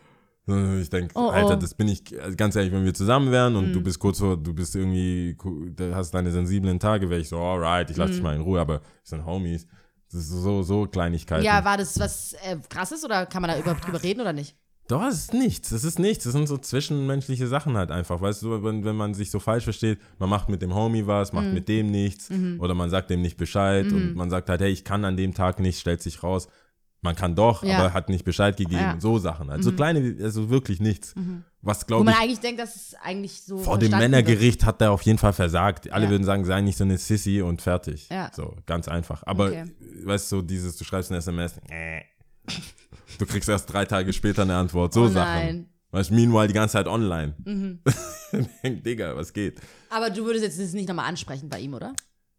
Ich denke, Oh, oh. Alter, das bin ich, also ganz ehrlich, wenn wir zusammen wären und Mhm. du bist kurz vor, du bist irgendwie, hast deine sensiblen Tage, wäre ich so, alright, ich lasse Mhm. dich mal in Ruhe, aber wir sind Homies. Das ist so, so Kleinigkeiten. Ja, war das was äh, krasses oder kann man da überhaupt drüber reden oder nicht? Doch, es ist nichts. Das ist nichts. Das sind so zwischenmenschliche Sachen halt einfach. Weißt du, wenn, wenn man sich so falsch versteht, man macht mit dem Homie was, Mhm. macht mit dem nichts oder man sagt dem nicht Bescheid und man sagt halt, hey, ich kann an dem Tag nicht, stellt sich raus. Man kann doch, Ja. aber hat nicht Bescheid gegeben. Ja. Mhm. So Sachen. halt. so kleine, also wirklich nichts. Was Wo glaube man ich, eigentlich denkt, dass es eigentlich so. vor dem Männergericht hat er auf jeden Fall versagt. Alle Ja. würden sagen, sei nicht so eine Sissy und fertig. Ja. So, ganz einfach. Aber, Okay. weißt du, dieses, du schreibst eine SMS, äh, du kriegst erst drei Tage später eine Antwort. So Oh Sachen. nein. Mhm. Weißt du, meanwhile die ganze Zeit online. Denk, Digga, was geht? wird. Aber du würdest jetzt das nicht nochmal ansprechen bei ihm, oder?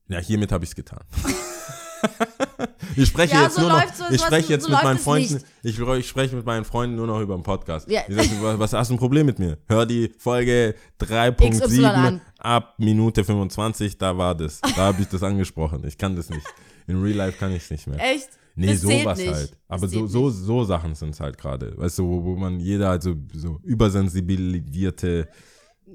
Ja, hiermit habe ich es getan. Ich spreche Ja, jetzt so nur noch, so- ich so- spreche so jetzt mit läuft meinen Freunden, ich, ich spreche mit meinen Freunden nur noch über den Podcast. Ja. Die sagen, was, was hast du ein Problem mit mir? Hör die Folge XY 3.7 an. ab Minute 25, da war das. Da habe ich das angesprochen. Ich kann das nicht. In Real Life kann ich es nicht mehr. Echt? Nee, Das sowas halt. Aber so, so, so Sachen sind es halt gerade. Weißt du, wo, wo man jeder halt so, so übersensibilisierte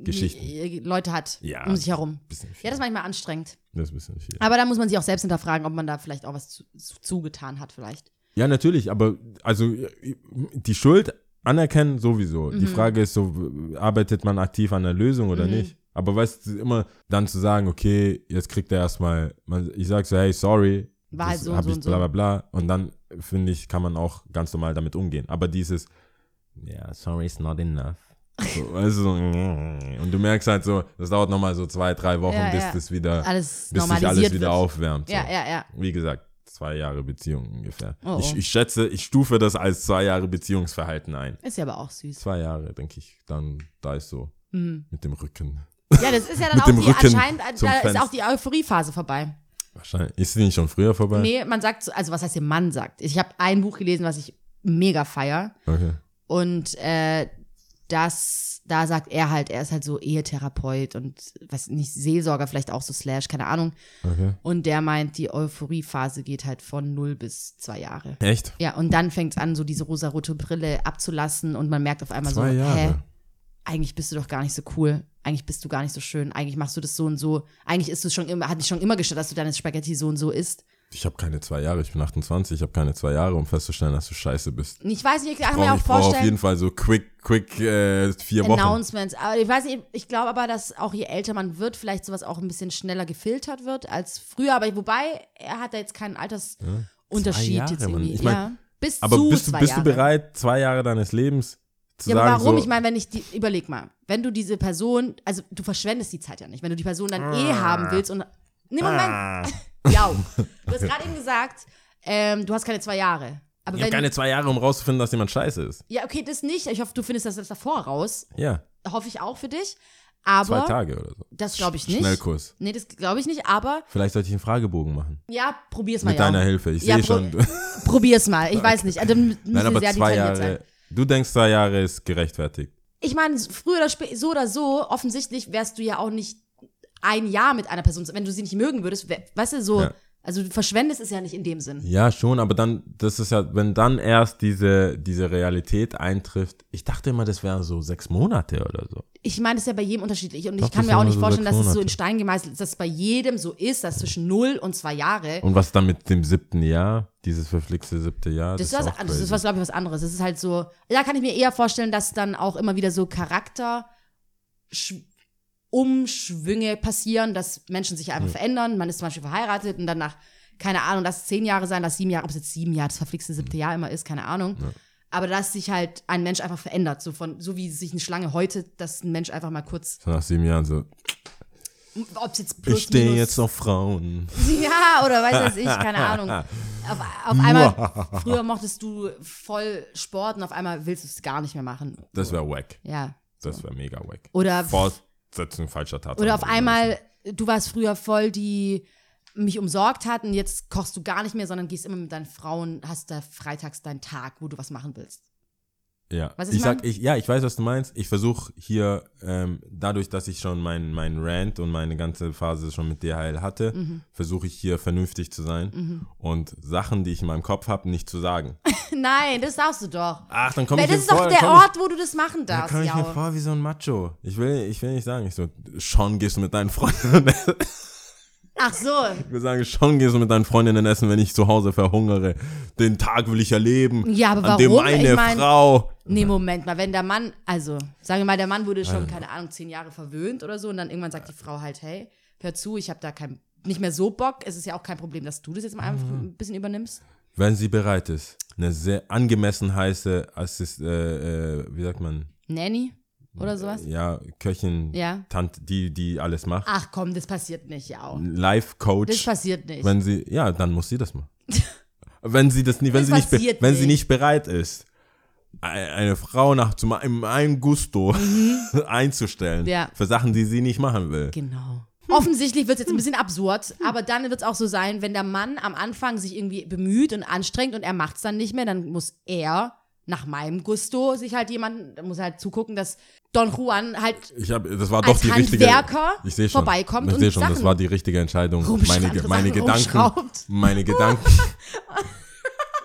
Geschichten. Die, äh, Leute hat Ja. um sich herum. Ja, das ist manchmal anstrengend. Das ist ein bisschen viel. Aber da muss man sich auch selbst hinterfragen, ob man da vielleicht auch was zu, zu, zugetan hat, vielleicht. Ja, natürlich, aber also die Schuld anerkennen sowieso. Mhm. Die Frage ist so, arbeitet man aktiv an der Lösung oder nicht? Aber weißt du, immer dann zu sagen, okay, jetzt kriegt er erstmal, man- ich sag so, hey, sorry, War halt so und hab so ich und so. bla bla bla. Und dann, finde ich, kann man auch ganz normal damit umgehen. Aber dieses, ja, sorry is not enough. So, weißt du, so, und du merkst halt so, das dauert nochmal so zwei, drei Wochen, Ja, bis ja. das wieder, Alles bis sich alles wieder wird. aufwärmt. So. Ja, ja, ja. Wie gesagt, zwei Jahre Beziehung ungefähr. Oh, oh. Ich, ich schätze, ich stufe das als zwei Jahre Beziehungsverhalten ein. Ist ja aber auch süß. Zwei Jahre, denke ich, dann da ist so Mhm. mit dem Rücken. Ja, das ist ja dann auch die, anscheinend, da ist auch die Euphoriephase vorbei. Wahrscheinlich. Ist sie nicht schon früher vorbei? Nee, man sagt, so- also was heißt der Mann sagt? Ich habe ein Buch gelesen, was ich mega feier. Okay. Und äh, das, da sagt er halt, er ist halt so Ehetherapeut und was nicht, Seelsorger vielleicht auch so slash, keine Ahnung. Okay. Und der meint, die Euphoriephase geht halt von null bis zwei Jahre. Echt? Ja, und dann fängt es an, so diese rosarote Brille abzulassen und man merkt auf einmal Zwei so, Jahre. hä, eigentlich bist du doch gar nicht so cool. Eigentlich bist du gar nicht so schön. Eigentlich machst du das so und so. Eigentlich ist es schon immer, hat dich schon immer gestört, dass du deine Spaghetti so und so isst. Ich habe keine zwei Jahre, ich bin 28, ich habe keine zwei Jahre, um festzustellen, dass du scheiße bist. Ich weiß nicht, ich kann Ich mir auch auf vorstellen. jeden Fall so quick, quick äh, vier Wochen. Announcements. Aber ich weiß nicht, ich glaube aber, dass auch je älter man wird, vielleicht sowas auch ein bisschen schneller gefiltert wird als früher. Aber wobei, er hat da jetzt keinen Altersunterschied Jahre, jetzt Mann. Ich mein, ja. Bis Aber zu bist, du, zwei bist du Jahre. bereit, zwei Jahre deines Lebens zu Ja, aber sagen, warum? so, Ich meine, wenn ich die, überleg mal, wenn du diese Person, also du verschwendest die Zeit ja nicht, wenn du die Person dann eh haben willst und. Nee, Moment. ah, Ja. Du hast gerade eben gesagt, ähm, du hast keine zwei Jahre. Aber ich habe keine zwei Jahre, um rauszufinden, dass jemand scheiße ist. ja, okay, das nicht. Ich hoffe, du findest das jetzt davor raus. Ja, Hoffe ich auch für dich. zwei Aber. Tage oder so. Das glaube ich nicht. Schnellkurs. Nee, das glaube ich nicht, aber Vielleicht sollte ich einen Fragebogen machen. ja, probier's mal. Mit ja. deiner Hilfe. Ich Ja, sehe schon. Probier's mal. Ich weiß nicht. Also, müssen Nein, aber sehr zwei Jahre. sein. Du denkst, zwei Jahre ist gerechtfertigt. Ich meine, früher oder später, so oder so, offensichtlich wärst du ja auch nicht ein Jahr mit einer Person, wenn du sie nicht mögen würdest, wär, weißt du, so, Ja. also du verschwendest es ja nicht in dem Sinn. Ja, schon, aber dann, das ist ja, wenn dann erst diese, diese Realität eintrifft. Ich dachte immer, das wären so sechs Monate oder so. Ich meine, das ist ja bei jedem unterschiedlich und Doch, ich kann mir auch nicht so vorstellen, dass es so in. Stein gemeißelt ist, dass es bei jedem so ist, dass zwischen 0 und 2 Jahre. Und was dann mit dem siebten Jahr, dieses verflixte siebte Jahr? Das, das ist was, das ist was, glaube ich, was anderes. Das ist halt so, da kann ich mir eher vorstellen, dass dann auch immer wieder so Charakter Umschwünge passieren, dass Menschen sich einfach verändern. Man ist zum Beispiel verheiratet und dann nach, keine Ahnung, lass zehn Jahre sein, lass sieben Jahre, ob es jetzt sieben Jahre, das verflixte siebte Jahr immer ist, keine Ahnung. Aber dass sich halt ein Mensch einfach verändert, so von, so wie sich eine Schlange heute, dass ein Mensch einfach mal kurz, So nach sieben Jahren so, ob es jetzt plus ich stehe jetzt auf Frauen. Ja, oder weiß was ich, keine Ahnung. Auf, auf einmal, früher mochtest du voll Sport und auf einmal willst du es gar nicht mehr machen. Das wäre wack. Ja. Das wäre mega wack. Oder, Fortsetzung falscher Tatsache. oder auf einmal, du warst früher voll die mich umsorgt hat und jetzt kochst du gar nicht mehr, sondern gehst immer mit deinen Frauen, hast da freitags deinen Tag, wo du was machen willst. Ja, ich was ich sag, ich, ja, ich weiß, was du meinst. Ich versuche hier, ähm, dadurch, dass ich schon meinen mein Rant und meine ganze Phase schon mit DHL hatte, Mhm. versuche ich hier vernünftig zu sein und Sachen, die ich in meinem Kopf habe, nicht zu sagen. Nein, das darfst du doch. Ach, dann komme Weil ich das mir ist doch vor, der dann komm Ort, wo du das machen Ich, darfst, komme ich mir ja. vor wie so ein Macho. Ich will, ich will nicht sagen, ich so, schon gehst du mit deinen Freundinnen essen. Ach so. Ich will sagen, schon gehst du mit deinen Freundinnen essen, wenn ich zu Hause verhungere. Den Tag will ich erleben. Ja, aber An dem warum? meine Ich mein- Frau. Nee, Moment mal, wenn der Mann, also, sagen wir mal, der Mann wurde Also. schon, keine Ahnung, zehn Jahre verwöhnt oder so und dann irgendwann sagt die Frau halt, hey, hör zu, ich habe da kein, nicht mehr so Bock. Es ist ja auch kein Problem, dass du das jetzt mal einfach Mhm. ein bisschen übernimmst. Wenn sie bereit ist, eine sehr angemessen heiße Assist, äh, äh, wie sagt man, Nanny oder sowas? ja, Köchin, Ja. Tante, die, die alles macht. Ach komm, das passiert nicht, ja auch. Das Life-Coach. passiert nicht. Wenn sie, ja, dann muss sie das machen. wenn sie das nicht, wenn Das sie nicht, be- passiert wenn sie nicht. nicht bereit ist, ein- eine Frau nach zum einem Gusto einzustellen Mhm. Ja. für Sachen, die sie nicht machen will. genau. offensichtlich wird es jetzt ein bisschen absurd, aber dann wird es auch so sein, wenn der Mann am Anfang sich irgendwie bemüht und anstrengt und er macht es dann nicht mehr, dann muss er nach meinem Gusto sich halt jemand, muss halt zugucken, dass Don Juan halt Ich hab, das war doch als die richtige. Ich sehe schon. vorbeikommt ich und sehe schon, das Sachen war die richtige Entscheidung. Meine, meine Gedanken. Meine Gedanken.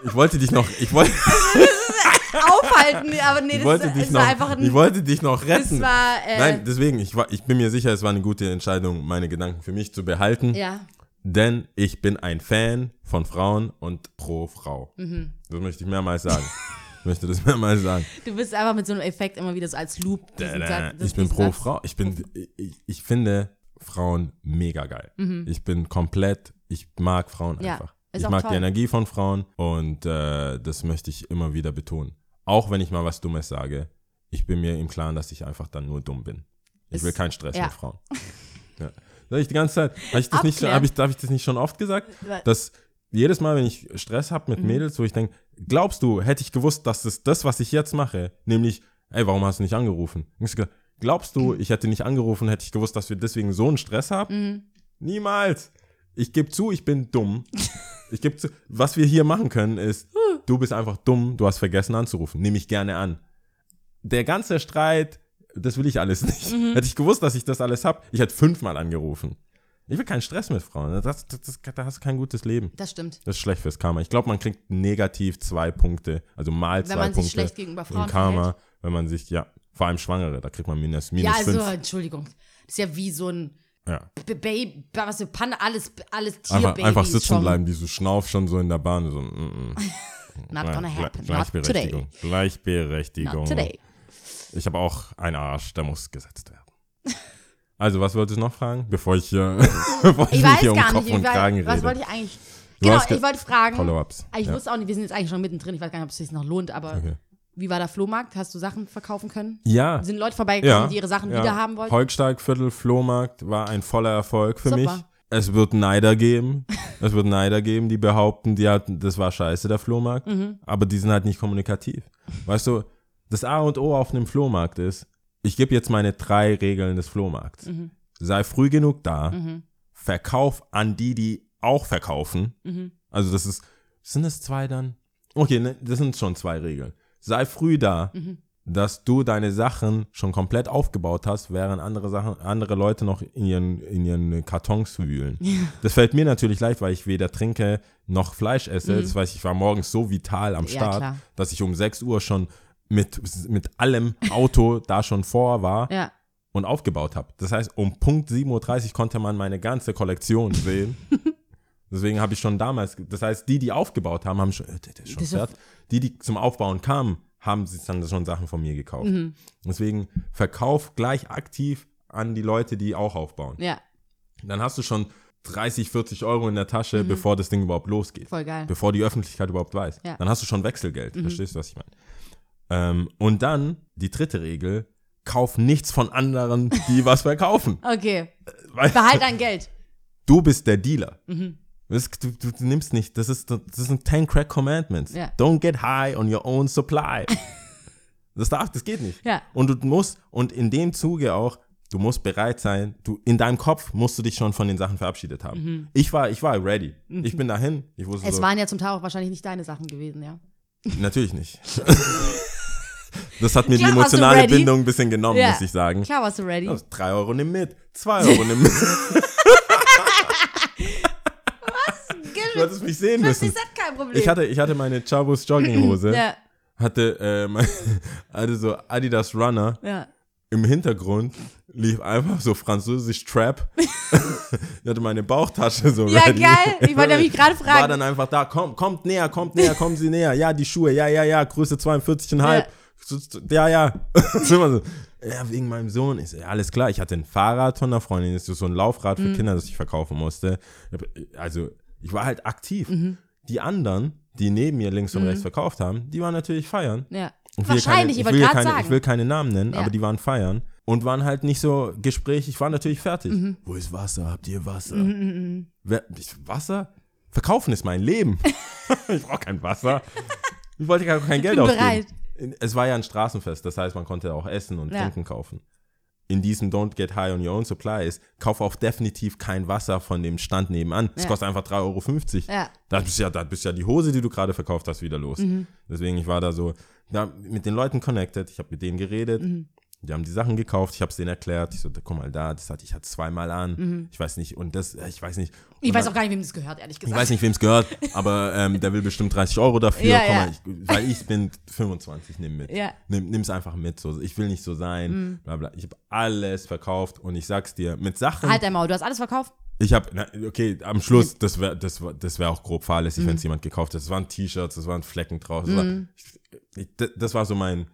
Ich wollte dich noch. Ich wollte, aufhalten, aber nee, ich das, wollte ist- dich es noch. war einfach ein, ich wollte dich noch retten. das war, äh, Nein, deswegen. Ich, war, ich bin mir sicher, es war eine gute Entscheidung, meine Gedanken für mich zu behalten. ja, Denn ich bin ein Fan von Frauen und pro Frau. Mhm. Das möchte ich mehrmals sagen. möchte das mehrmals sagen. du bist einfach mit so einem Effekt immer wieder so als Loop. diesen Satz- ich bin pro Satz. Frau. Ich bin, ich, ich finde Frauen mega geil. Ich bin komplett, ich mag Frauen Mhm. Ja, einfach. Ich mag toll. die Energie von Frauen und äh, das möchte ich immer wieder betonen. Auch wenn ich mal was Dummes sage, ich bin mir im Klaren, dass ich einfach dann nur dumm bin. Ich Ist- will keinen Stress ja. mit Frauen. Ja. Sag ich die ganze Zeit. Habe ich, das nicht, Abklären. hab ich, hab ich das nicht schon oft gesagt? Dass jedes Mal, wenn ich Stress habe Mhm. mit Mädels, wo ich denke, glaubst du, hätte ich gewusst, dass es das, was ich jetzt mache, nämlich, ey, warum hast du nicht angerufen? Glaubst du, ich hätte nicht angerufen, hätte ich gewusst, dass wir deswegen so einen Stress haben? Mhm. Niemals. Ich gebe zu, ich bin dumm. Ich gebe zu, was wir hier machen können, ist, du bist einfach dumm, du hast vergessen anzurufen. Nehme ich gerne an. Der ganze Streit, das will ich alles nicht. Mhm. Hätte ich gewusst, dass ich das alles habe, ich hätte fünfmal angerufen. Ich will keinen Stress mit Frauen. Das, das, das, da hast du kein gutes Leben. Das stimmt. Das ist schlecht fürs Karma. Ich glaube, man kriegt negativ zwei Punkte, also mal zwei Wenn man Punkte sich schlecht gegenüber im Frauen Karma, verhält. wenn man sich, ja, vor allem Schwangere, da kriegt man minus, minus Ja, also, fünf. Entschuldigung. Das ist ja wie so ein Ja. Baby, was für Panne, alles, alles Einfach, Tierbabys einfach sitzen schon. bleiben, die so Schnauf schon so in der Bahn. So, mm, mm. Not Ja, gonna happen. Not Gleichberechtigung. today. Gleichberechtigung. Not today. Ich habe auch einen Arsch, der muss gesetzt werden. Also, was wolltest du noch fragen, bevor ich hier, bevor ich, Ich weiß hier um gar Kopf nicht, und Kragen was rede? wollte ich eigentlich. Du Genau, ich wollte fragen. Follow-ups. Ich Ja. wusste auch nicht, wir sind jetzt eigentlich schon mittendrin. Ich weiß gar nicht, ob es sich noch lohnt, aber Okay. wie war der Flohmarkt? Hast du Sachen verkaufen können? Ja. Sind Leute vorbeigekommen, ja, die ihre Sachen ja. wieder haben wollten? Holsteigviertel Flohmarkt war ein voller Erfolg für Super. mich. Es wird Neider geben. es wird Neider geben, die behaupten, die hatten, das war scheiße, der Flohmarkt. Mhm. Aber die sind halt nicht kommunikativ. Weißt du, das A und O auf einem Flohmarkt ist, ich gebe jetzt meine drei Regeln des Flohmarkts. Mhm. Sei früh genug da, verkauf an die, die auch verkaufen. Mhm. Also das ist, sind es zwei dann? Okay, ne, das sind schon zwei Regeln. Sei früh da, Mhm. dass du deine Sachen schon komplett aufgebaut hast, während andere Sachen, andere Leute noch in ihren, in ihren Kartons wühlen. Das fällt mir natürlich leicht, weil ich weder trinke noch Fleisch esse. Das weiß ich, war morgens so vital am Mhm. Ja, Start, klar. dass ich um 6 Uhr schon mit, mit allem Auto da schon vor war Ja. und aufgebaut habe. Das heißt, um Punkt 7.30 Uhr konnte man meine ganze Kollektion sehen. Deswegen habe ich schon damals, das heißt, die, die aufgebaut haben, haben schon, äh, schon fertig. Die, die zum Aufbauen kamen, haben sich dann schon Sachen von mir gekauft. Mhm. Deswegen verkauf gleich aktiv an die Leute, die auch aufbauen. Ja, Dann hast du schon 30, 40 Euro in der Mhm. Tasche, bevor das Ding überhaupt losgeht. voll geil. Bevor die Öffentlichkeit überhaupt weiß. Ja. Mhm. Dann hast du schon Wechselgeld. Verstehst du, was ich meine? Ähm, und dann die dritte Regel, kauf nichts von anderen, die was verkaufen. Okay. Weil Behalt dein Geld. du bist der Dealer. Mhm. Das, du, du, du nimmst nicht, das ist, das sind 10 Crack Commandments. Ja. Don't get high on your own supply. das darf, das geht nicht. Ja. Und du musst, und in dem Zuge auch, du musst bereit sein, du, in deinem Kopf musst du dich schon von den Sachen verabschiedet haben. Ich war, ich war ready. Ich bin dahin. Ich wusste Mhm. Es so, waren ja zum Teil auch wahrscheinlich nicht deine Sachen gewesen, ja. natürlich nicht. das hat mir Klar die emotionale. Bindung ein bisschen genommen, Ja. muss ich sagen. Klar warst du ready. Also, drei Euro nimm mit, zwei Euro nimm mit. Du hättest mich sehen Das müssen. ist kein Problem. Ich hatte, ich hatte meine Chavos Jogginghose, ja, hatte, äh, hatte so Adidas Runner. ja. Im Hintergrund lief einfach so französisch Trap. ich hatte meine Bauchtasche so Ja, ready. geil. Ich wollte nämlich gerade fragen. War dann einfach da, komm, kommt näher, kommt näher, kommen Sie näher. Ja, die Schuhe, ja, ja, ja, Größe 42,5. Ja, ja. So. Ja, wegen meinem Sohn. Ich so, ja, alles klar. Ich hatte ein Fahrrad von einer Freundin, das ist so ein Laufrad Mhm. für Kinder, das ich verkaufen musste. Ich Also, ich war halt aktiv. Mhm. Die anderen, die neben mir links und rechts verkauft haben, die waren natürlich feiern. ja. Ich will Wahrscheinlich, keine, ich will gerade keine, sagen. Ich will keine Namen nennen, Ja. aber die waren feiern und waren halt nicht so gesprächig. Ich war natürlich fertig. Mhm. Wo ist Wasser? Habt ihr Wasser? Wer, ich, Wasser? Verkaufen ist mein Leben. ich brauche kein Wasser. Ich wollte gar kein Geld bin ausgeben. bereit. Es war ja ein Straßenfest, das heißt, man konnte auch essen und Ja. Trinken kaufen. in diesem Don't Get High on Your Own Supply ist, kauf auch definitiv kein Wasser von dem Stand nebenan. Es Ja. kostet einfach 3,50 Euro. Ja. Da bist ja, da bist ja die Hose, die du gerade verkauft hast, wieder los. Mhm. Deswegen, ich war da so, da mit den Leuten connected, ich habe mit denen geredet, Mhm. Die haben die Sachen gekauft, ich habe es denen erklärt, ich so, guck mal da, das hatte ich hatte zweimal an, ich weiß nicht, und das, ich weiß nicht. Mhm. Ich und weiß auch gar nicht, wem das gehört, ehrlich ich gesagt. weiß nicht, wem es gehört, aber ähm, der will bestimmt 30 Euro dafür. Ja, Komm ja. mal, ich, weil ich bin 25, nimm mit. Ja. Nimm, nimm's einfach mit. So. Ich will nicht so sein. Mhm. Bla bla. Ich habe alles verkauft und ich sag's dir, mit Sachen. Halt dein Maul, du hast alles verkauft? Ich habe, okay, am Schluss, das wäre das wär, das wär auch grob Mhm. fahrlässig, wenn es jemand gekauft hätte. Es waren T-Shirts, es waren Flecken drauf. Das, war, ich, ich, das war so mein,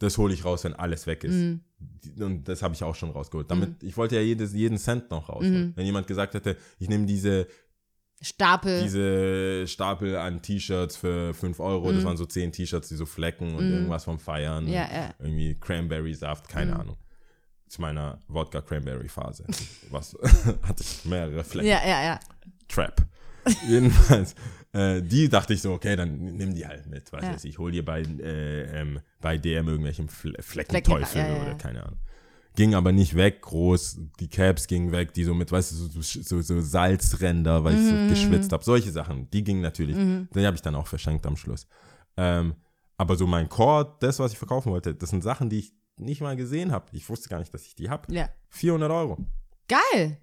das hole ich raus, wenn alles weg ist. Mhm. Die- Und das habe ich auch schon rausgeholt. Damit, ich wollte ja jedes, jeden Cent noch rausholen. Mhm. Wenn jemand gesagt hätte, ich nehme diese, Stapel. diese Stapel an T-Shirts für 5 Euro, das waren so 10 T-Shirts, die so Flecken und irgendwas vom Feiern. Mhm. Ja, ja. Mhm. Irgendwie Cranberry-Saft, keine Ahnung. Zu meiner Wodka-Cranberry-Phase. Was hatte ich mehrere Flecken. ja, ja, ja. Trap. Jedenfalls, äh, die dachte ich so, okay, dann nimm die halt mit. Weiß Ja. ich, ich hol dir bei, äh, ähm, bei DM irgendwelchen Fle Fleckenteufel ja, ja, oder keine Ahnung. Ging aber nicht weg, groß. Die Caps gingen weg, die so mit, weißt du, so, so, so Salzränder, weil ich Mhm, so geschwitzt habe. Solche Sachen, die gingen natürlich. Die habe ich dann auch verschenkt am Schluss. Ähm, aber so mein Core, das, was ich verkaufen wollte, das sind Sachen, die ich nicht mal gesehen habe. Ich wusste gar nicht, dass ich die habe. Ja. 400 Euro Geil.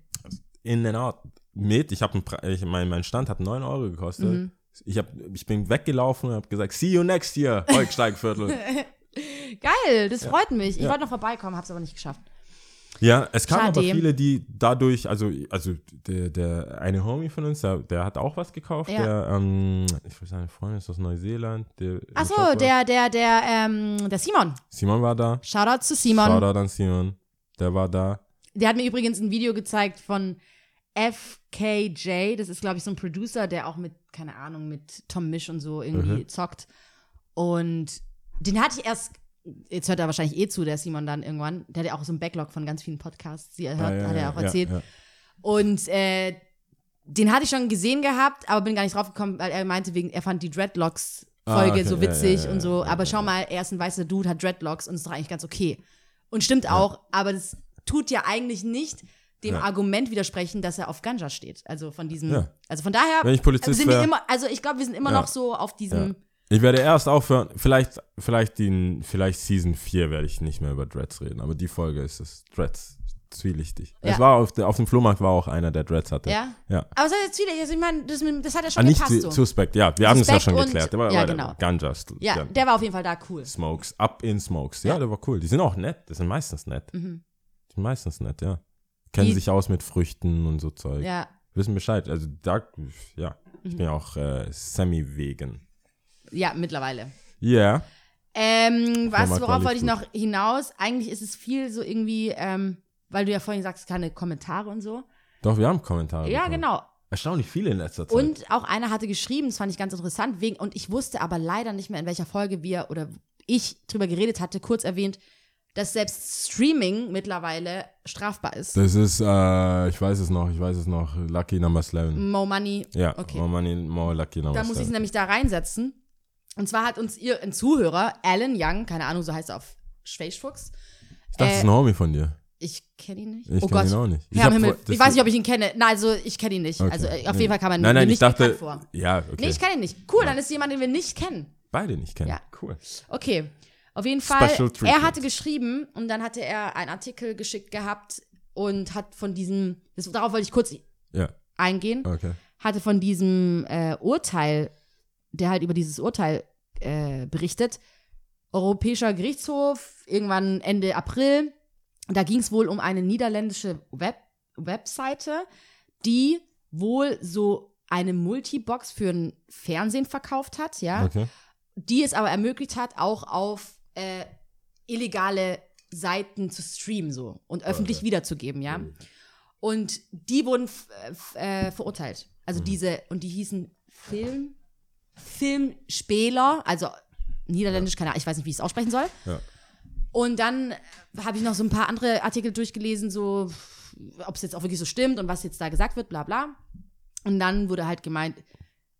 in and out mit. Ich habe mein, mein Stand hat 9 Euro gekostet. Mhm. Ich, hab, ich bin weggelaufen und habe gesagt, see you next year, Holsteigviertel. Geil, das freut mich. Ich Ja. wollte noch vorbeikommen, hab's aber nicht geschafft. ja, es kamen aber viele, die dadurch, also, also der, der eine Homie von uns, der, der hat auch was gekauft. Ja. Der, ähm, ich weiß seine Freundin ist aus Neuseeland. Der Shop war. der, der, der, ähm, der Simon. Simon war da. Shoutout zu Simon. Shoutout an Simon. Der war da. Der hat mir übrigens ein Video gezeigt von FKJ. Das ist, glaube ich, so ein Producer, der auch mit, keine Ahnung, mit Tom Misch und so irgendwie Mhm. zockt. Und den hatte ich erst, jetzt hört er wahrscheinlich eh zu, der Simon dann irgendwann. Der hat ja auch so einen Backlog von ganz vielen Podcasts, die er hört, Ah, ja, hat er ja, auch ja, erzählt. Ja, Und äh, den hatte ich schon gesehen gehabt, aber bin gar nicht drauf gekommen, weil er meinte, wegen, er fand die Dreadlocks-Folge Ah, okay, so ja, witzig ja, ja, und so. ja, aber ja, schau mal, er ist ein weißer Dude, hat Dreadlocks und ist doch eigentlich ganz okay. Und stimmt auch, aber das tut ja eigentlich nicht dem Ja. Argument widersprechen, dass er auf Ganja steht. Also von diesem, Ja. also von daher Wenn ich Polizist sind wir wär- immer, also ich glaube, wir sind immer Ja. noch so auf diesem, Ich werde erst aufhören, vielleicht, vielleicht, die, vielleicht Season 4 werde ich nicht mehr über Dreads reden, aber die Folge ist es. Dreads, zwielichtig. Ja. Es war auf, der, auf dem Flohmarkt war auch einer, der Dreads hatte. ja. Ja. Aber es hat jetzt wieder, also ich meine, das, das hat ja Ah, schon nicht gepasst zu- so. suspekt, ja, wir haben es ja schon geklärt. Der war, ja, der genau. Ganja. Ja, der war auf jeden Fall da cool. Smokes, up in Smokes. Ja, der war cool. Die sind auch nett, die sind meistens nett. Mhm. Die sind meistens nett, ja. Kennen Die- sich aus mit Früchten und so Zeug. Ja, Wissen Bescheid. Also da, ja, ich Mhm. bin ja auch äh, semi-vegan. ja, mittlerweile. Ja. Ähm, was, worauf wollte ich noch hinaus? Eigentlich ist es viel so irgendwie, ähm, weil du ja vorhin sagst, keine Kommentare und so. Doch, wir haben Kommentare. Ja, bekommen. genau. Erstaunlich viele in letzter Zeit. Und auch einer hatte geschrieben, das fand ich ganz interessant, wegen, und ich wusste aber leider nicht mehr, in welcher Folge wir oder ich drüber geredet hatte, kurz erwähnt, dass selbst Streaming mittlerweile strafbar ist. Das ist, äh, ich weiß es noch, ich weiß es noch, Lucky Number 11. Mo Money. Ja, Okay. more money, more Lucky Number Da muss ich es 11. nämlich da reinsetzen. Und zwar hat uns ihr ein Zuhörer, Alan Young, keine Ahnung, so heißt er auf Schweißfuchs. Ich dachte, das ist ein Homie von dir. Ich kenne ihn nicht. Ich oh Gott. ihn auch nicht. Ich Herr Himmel. ich weiß nicht, ob ich ihn kenne. Nein, also ich kenne ihn nicht. Okay. Also äh, auf jeden Fall kam er Nein, nein, mir ich nicht dachte, vor. ja, okay. Nee, ich kenne ihn nicht. Cool, dann ist jemand, den wir nicht kennen. Beide nicht kennen. Ja. Cool. Okay. Auf jeden Fall, er hatte geschrieben und dann hatte er einen Artikel geschickt gehabt und hat von diesem, das, darauf wollte ich kurz Ja, eingehen, okay. hatte von diesem äh, Urteil, der halt über dieses Urteil äh, berichtet, Europäischer Gerichtshof, irgendwann Ende April, da ging es wohl um eine niederländische Web Webseite, die wohl so eine Multibox für ein Fernsehen verkauft hat, ja Okay. die es aber ermöglicht hat, auch auf äh, illegale Seiten zu streamen so und öffentlich wiederzugeben, ja. Und die wurden äh, verurteilt. Also diese, und die hießen Film, Filmspäler, also niederländisch, keine Ahnung, ich weiß nicht, wie ich es aussprechen soll. Ja. Und dann habe ich noch so ein paar andere Artikel durchgelesen, so ob es jetzt auch wirklich so stimmt und was jetzt da gesagt wird, bla bla. Und dann wurde halt gemeint,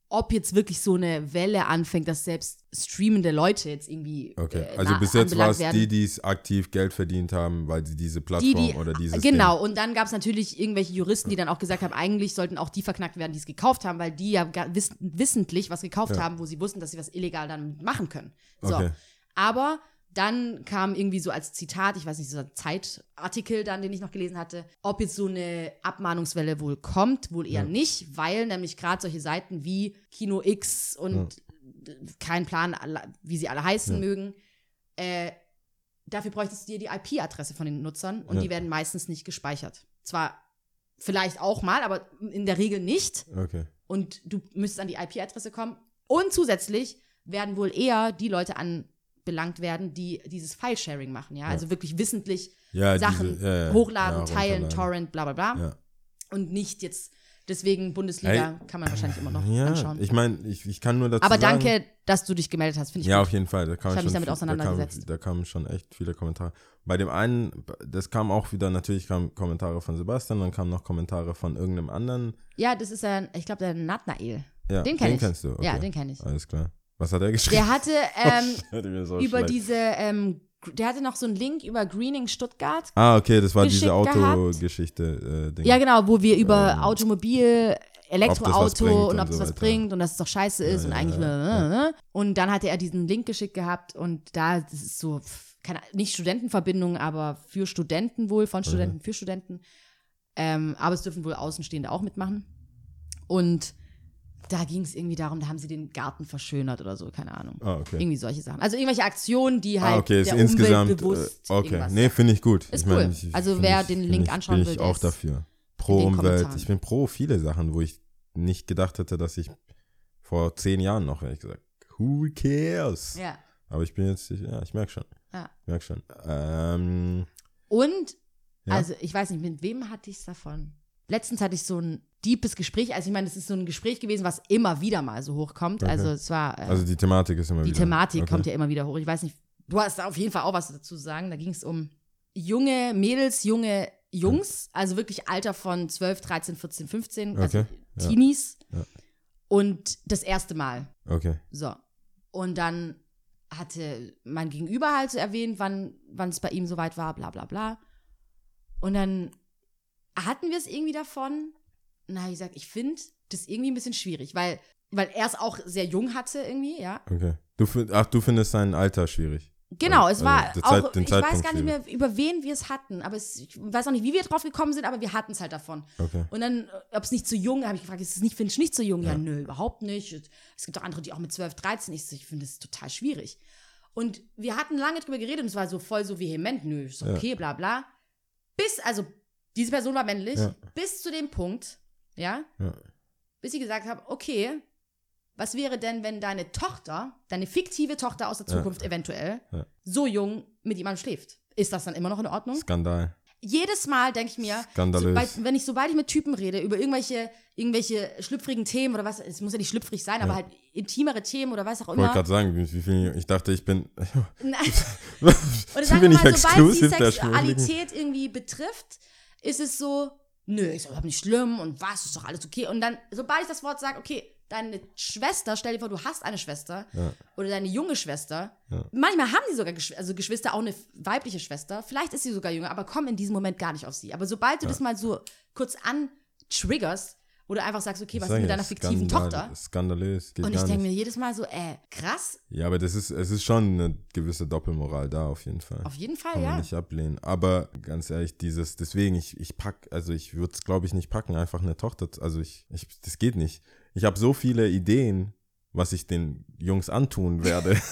ob jetzt wirklich so eine Welle anfängt, dass selbst streamende Leute jetzt irgendwie. Okay, äh, also bis jetzt war es die, die es aktiv Geld verdient haben, weil sie diese Die, Plattform die, oder dieses genau, und dann gab es natürlich irgendwelche Juristen, die dann auch gesagt haben, eigentlich sollten auch die verknackt werden, die es gekauft haben, weil die ja wiss wissentlich was gekauft Ja. haben, wo sie wussten, dass sie was illegal dann machen können. So. Okay. Aber dann kam irgendwie so als Zitat, ich weiß nicht, so ein Zeitartikel dann, den ich noch gelesen hatte, ob jetzt so eine Abmahnungswelle wohl kommt, wohl eher Ja. nicht, weil nämlich gerade solche Seiten wie Kino X und kein Plan, wie sie alle heißen Ja. mögen, äh, dafür bräuchtest du dir die IP-Adresse von den Nutzern und Ja. die werden meistens nicht gespeichert. Zwar vielleicht auch mal, aber in der Regel nicht. Okay. Und du müsstest an die IP-Adresse kommen. Und zusätzlich werden wohl eher die Leute anbelangt werden, die dieses File-Sharing machen, ja. Also wirklich wissentlich Ja, Sachen diese, ja, ja, hochladen, ja, teilen. Torrent, bla bla bla. Ja. Und nicht jetzt, deswegen Bundesliga Ey, kann man wahrscheinlich immer noch Ja, anschauen. ich meine, ich, ich kann nur dazu aber sagen, danke, dass du dich gemeldet hast, finde ich Ja, gut. auf jeden Fall. Da kam Ich hab mich damit auseinandergesetzt. Da, kam, da kamen schon echt viele Kommentare. Bei dem einen, das kam auch wieder, natürlich kamen Kommentare von Sebastian, dann kamen noch Kommentare von irgendeinem anderen. Ja, das ist ja, ich glaube, der Nathnael. Ja, Den kenn ich. kennst du. Okay. Ja, den kenn ich. Alles klar. Was hat er geschrieben? Der hatte ähm, Hört mir so über schlecht. diese, ähm, der hatte noch so einen Link über Greening Stuttgart. Ah, okay, das war diese. Autogeschichte. Äh. Ja, genau, wo wir über Ähm, Automobil, Elektroauto und ob das so was bringt und dass es doch scheiße ist und ja, eigentlich. ja, Und dann hatte er diesen Link geschickt gehabt und da das ist so, keine, nicht Studentenverbindung, aber für Studenten wohl, von Studenten für Studenten. Ähm, aber es dürfen wohl Außenstehende auch mitmachen. Und da ging es irgendwie darum, da haben sie den Garten verschönert oder so, keine Ahnung. Ah, okay. Irgendwie solche Sachen. Also irgendwelche Aktionen, die halt Ah, okay, ist der insgesamt. Umwelt bewusst äh, okay, irgendwas- nee, finde ich gut. Ist ich mein, cool. ich- Also wer ich- den Link ich, anschauen bin will, ich der auch dafür. Pro Umwelt. Ich bin pro viele Sachen, wo ich nicht gedacht hätte, dass ich vor zehn Jahren noch, ehrlich gesagt, who cares? Ja. Aber ich bin jetzt, ich, ja, ich merke schon. Ja. Ich merke schon. Ähm, Und, Ja? also ich weiß nicht, mit wem hatte ich es davon? Letztens hatte ich so ein deepes Gespräch. Also ich meine, es ist so ein Gespräch gewesen, was immer wieder mal so hochkommt. Okay. Also es war, äh, also die Thematik ist immer die wieder. Thematik okay. kommt ja immer wieder hoch. Ich weiß nicht, du hast da auf jeden Fall auch was dazu zu sagen. Da ging es um junge Mädels, junge Jungs, also wirklich Alter von 12, 13, 14, 15, also Okay, ja. Teenies. Ja. Und das erste Mal. Okay. So. Und dann hatte mein Gegenüber halt so erwähnt, wann wann es bei ihm soweit war, bla bla bla. Und dann hatten wir es irgendwie davon. Na, ich gesagt, ich finde das irgendwie ein bisschen schwierig, weil, weil er es auch sehr jung hatte irgendwie, ja. Okay. Du, ach, du findest sein Alter schwierig. Genau, Also, es war also auch, Zeit- den ich weiß gar nicht mehr, über wen wir es hatten, aber es, ich weiß auch nicht, wie wir drauf gekommen sind, aber wir hatten es halt davon. Okay. Und dann, ob es nicht zu jung, habe ich gefragt, ist es nicht, findest du nicht zu jung? Ja. Ja. nö, überhaupt nicht. Es gibt auch andere, die auch mit 12, 13, ich, ich finde es total schwierig. Und wir hatten lange drüber geredet und es war so voll so vehement, nö, ist Ja. okay, bla bla. Bis, also, diese Person war männlich, Ja. bis zu dem Punkt, ja, Ja. bis ich gesagt habe, okay, was wäre denn, wenn deine Tochter, deine fiktive Tochter aus der Ja. Zukunft eventuell, Ja. so jung mit jemandem schläft? Ist das dann immer noch in Ordnung? Skandal. Jedes Mal denke ich mir, sobald, wenn ich, sobald ich mit Typen rede, über irgendwelche, irgendwelche schlüpfrigen Themen oder was, es muss ja nicht schlüpfrig sein, aber halt intimere Themen oder was auch Ich wollte immer. gerade sagen, wie, viel, ich dachte, ich bin. Nein. ich Oder sagen wir mal, sobald die. Sexualität irgendwie betrifft, ist es so, nö, ist überhaupt nicht schlimm und was, ist doch alles okay. Und dann, sobald ich das Wort sage, okay, deine Schwester, stell dir vor, du hast eine Schwester Ja. oder deine junge Schwester. Ja. Manchmal haben die sogar Geschw also Geschwister, auch eine weibliche Schwester. Vielleicht ist sie sogar jünger, aber komm in diesem Moment gar nicht auf sie. Aber sobald du das mal so kurz antriggerst, wo du einfach sagst, okay, was ist mit deiner fiktiven Skandal- Tochter? Skandalös. Geht Und ich denke mir jedes Mal so, äh, krass, Ja, aber das ist, es ist schon eine gewisse Doppelmoral da auf jeden Fall. auf jeden Fall, Kann man ja. nicht ablehnen. Aber ganz ehrlich, dieses, deswegen, ich, ich pack, also ich würde es, glaube ich, nicht packen, einfach eine Tochter, zu- also ich, ich das geht nicht. Ich habe so viele Ideen, was ich den Jungs antun werde.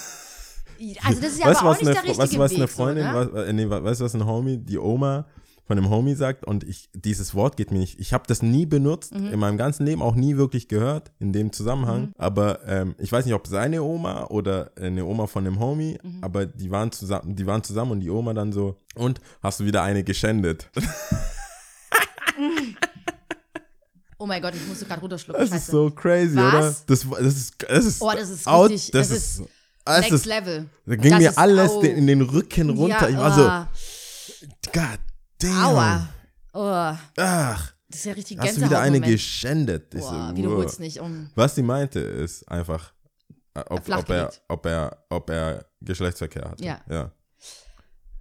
Also das ist ja weißt du, aber auch was nicht eine, der richtige weißt du, was Weg, eine Freundin, so, ne? was, äh, nee, weißt du, was ein Homie, die Oma von einem Homie sagt und ich, dieses Wort geht mir nicht, ich habe das nie benutzt, Mhm. in meinem ganzen Leben auch nie wirklich gehört, in dem Zusammenhang, aber ähm, ich weiß nicht, ob seine Oma oder eine Oma von einem Homie, Mhm. aber die waren zusammen, die waren zusammen und die Oma dann so, und hast du wieder eine geschändet? Oh mein Gott, ich musste gerade runterschlucken. Das Scheiße. ist so crazy, Was? oder? Das, das ist, das ist, Oh, das ist out, richtig- das das ist, Next ist, Level. da ging Das mir alles den, in den Rücken runter. Ja, ich war so, oh, God damn. Aua. Oh. Ach, Das ist ja richtig Hast du wieder eine geschändet? Ich Boah, so, wiederhol's wow. nicht um. Was sie meinte, ist einfach, äh, ob, ob, er, ob, er, ob er Geschlechtsverkehr hatte. Ja. ja.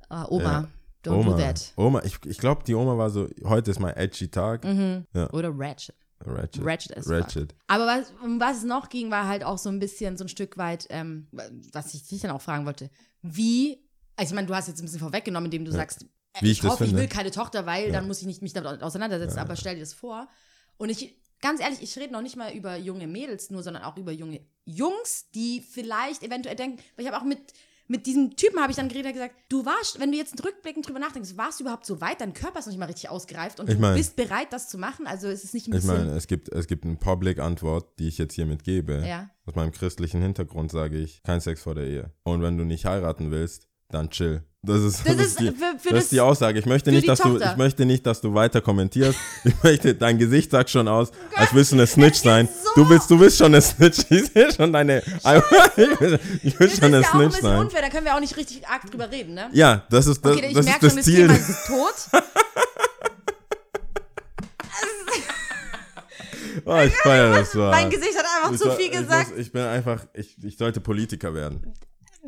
Ah, Oma, Ja. don't Oma, do that. Oma, ich, ich glaube, die Oma war so, heute ist mein edgy Tag. Mhm. Ja. Oder Ratchet. Ratchet. Ratchet as fuck. Ratchet. Aber was, um was es noch ging, war halt auch so ein bisschen so ein Stück weit, ähm, was ich dich dann auch fragen wollte. Wie, also ich meine, du hast jetzt ein bisschen vorweggenommen, indem du sagst, äh, Wie ich, ich hoffe, ich finde. will keine Tochter, weil dann muss ich nicht mich damit auseinandersetzen, aber stell dir das vor. Und ich, ganz ehrlich, ich rede noch nicht mal über junge Mädels nur, sondern auch über junge Jungs, die vielleicht eventuell denken, weil ich habe auch mit, mit diesem Typen habe ich dann geredet, hat gesagt, du warst, wenn du jetzt rückblickend drüber nachdenkst, warst du überhaupt so weit, dein Körper ist noch nicht mal richtig ausgereift und Ich du mein- bist bereit, das zu machen, also es ist nicht ein Ich bisschen... meine, es gibt, es gibt eine Public-Antwort, die ich jetzt hiermit gebe. Ja. Aus meinem christlichen Hintergrund sage ich, kein Sex vor der Ehe. Und wenn du nicht heiraten willst, dann chill. Das ist, Das das ist die, für- für das das- ist die Aussage. Ich möchte nicht, dass du, ich möchte nicht, dass du weiter kommentierst. Ich möchte, dein Gesicht sagt schon aus, als willst du eine Snitch sein. so- Du willst, du bist schon eine Snitch. Ich sehe schon deine, ich will, ich will Das schon eine ja auch ein Snitch bisschen sein. unfair, da können wir auch nicht richtig arg drüber reden, ne? Ja, das ist das, Okay, ich das, ist merke schon, das das Ziel. Thema ist tot. Oh, ich feiere das so. mein. Gesicht hat einfach Ich zu viel ich gesagt. Muss, ich bin einfach, ich, ich sollte Politiker werden.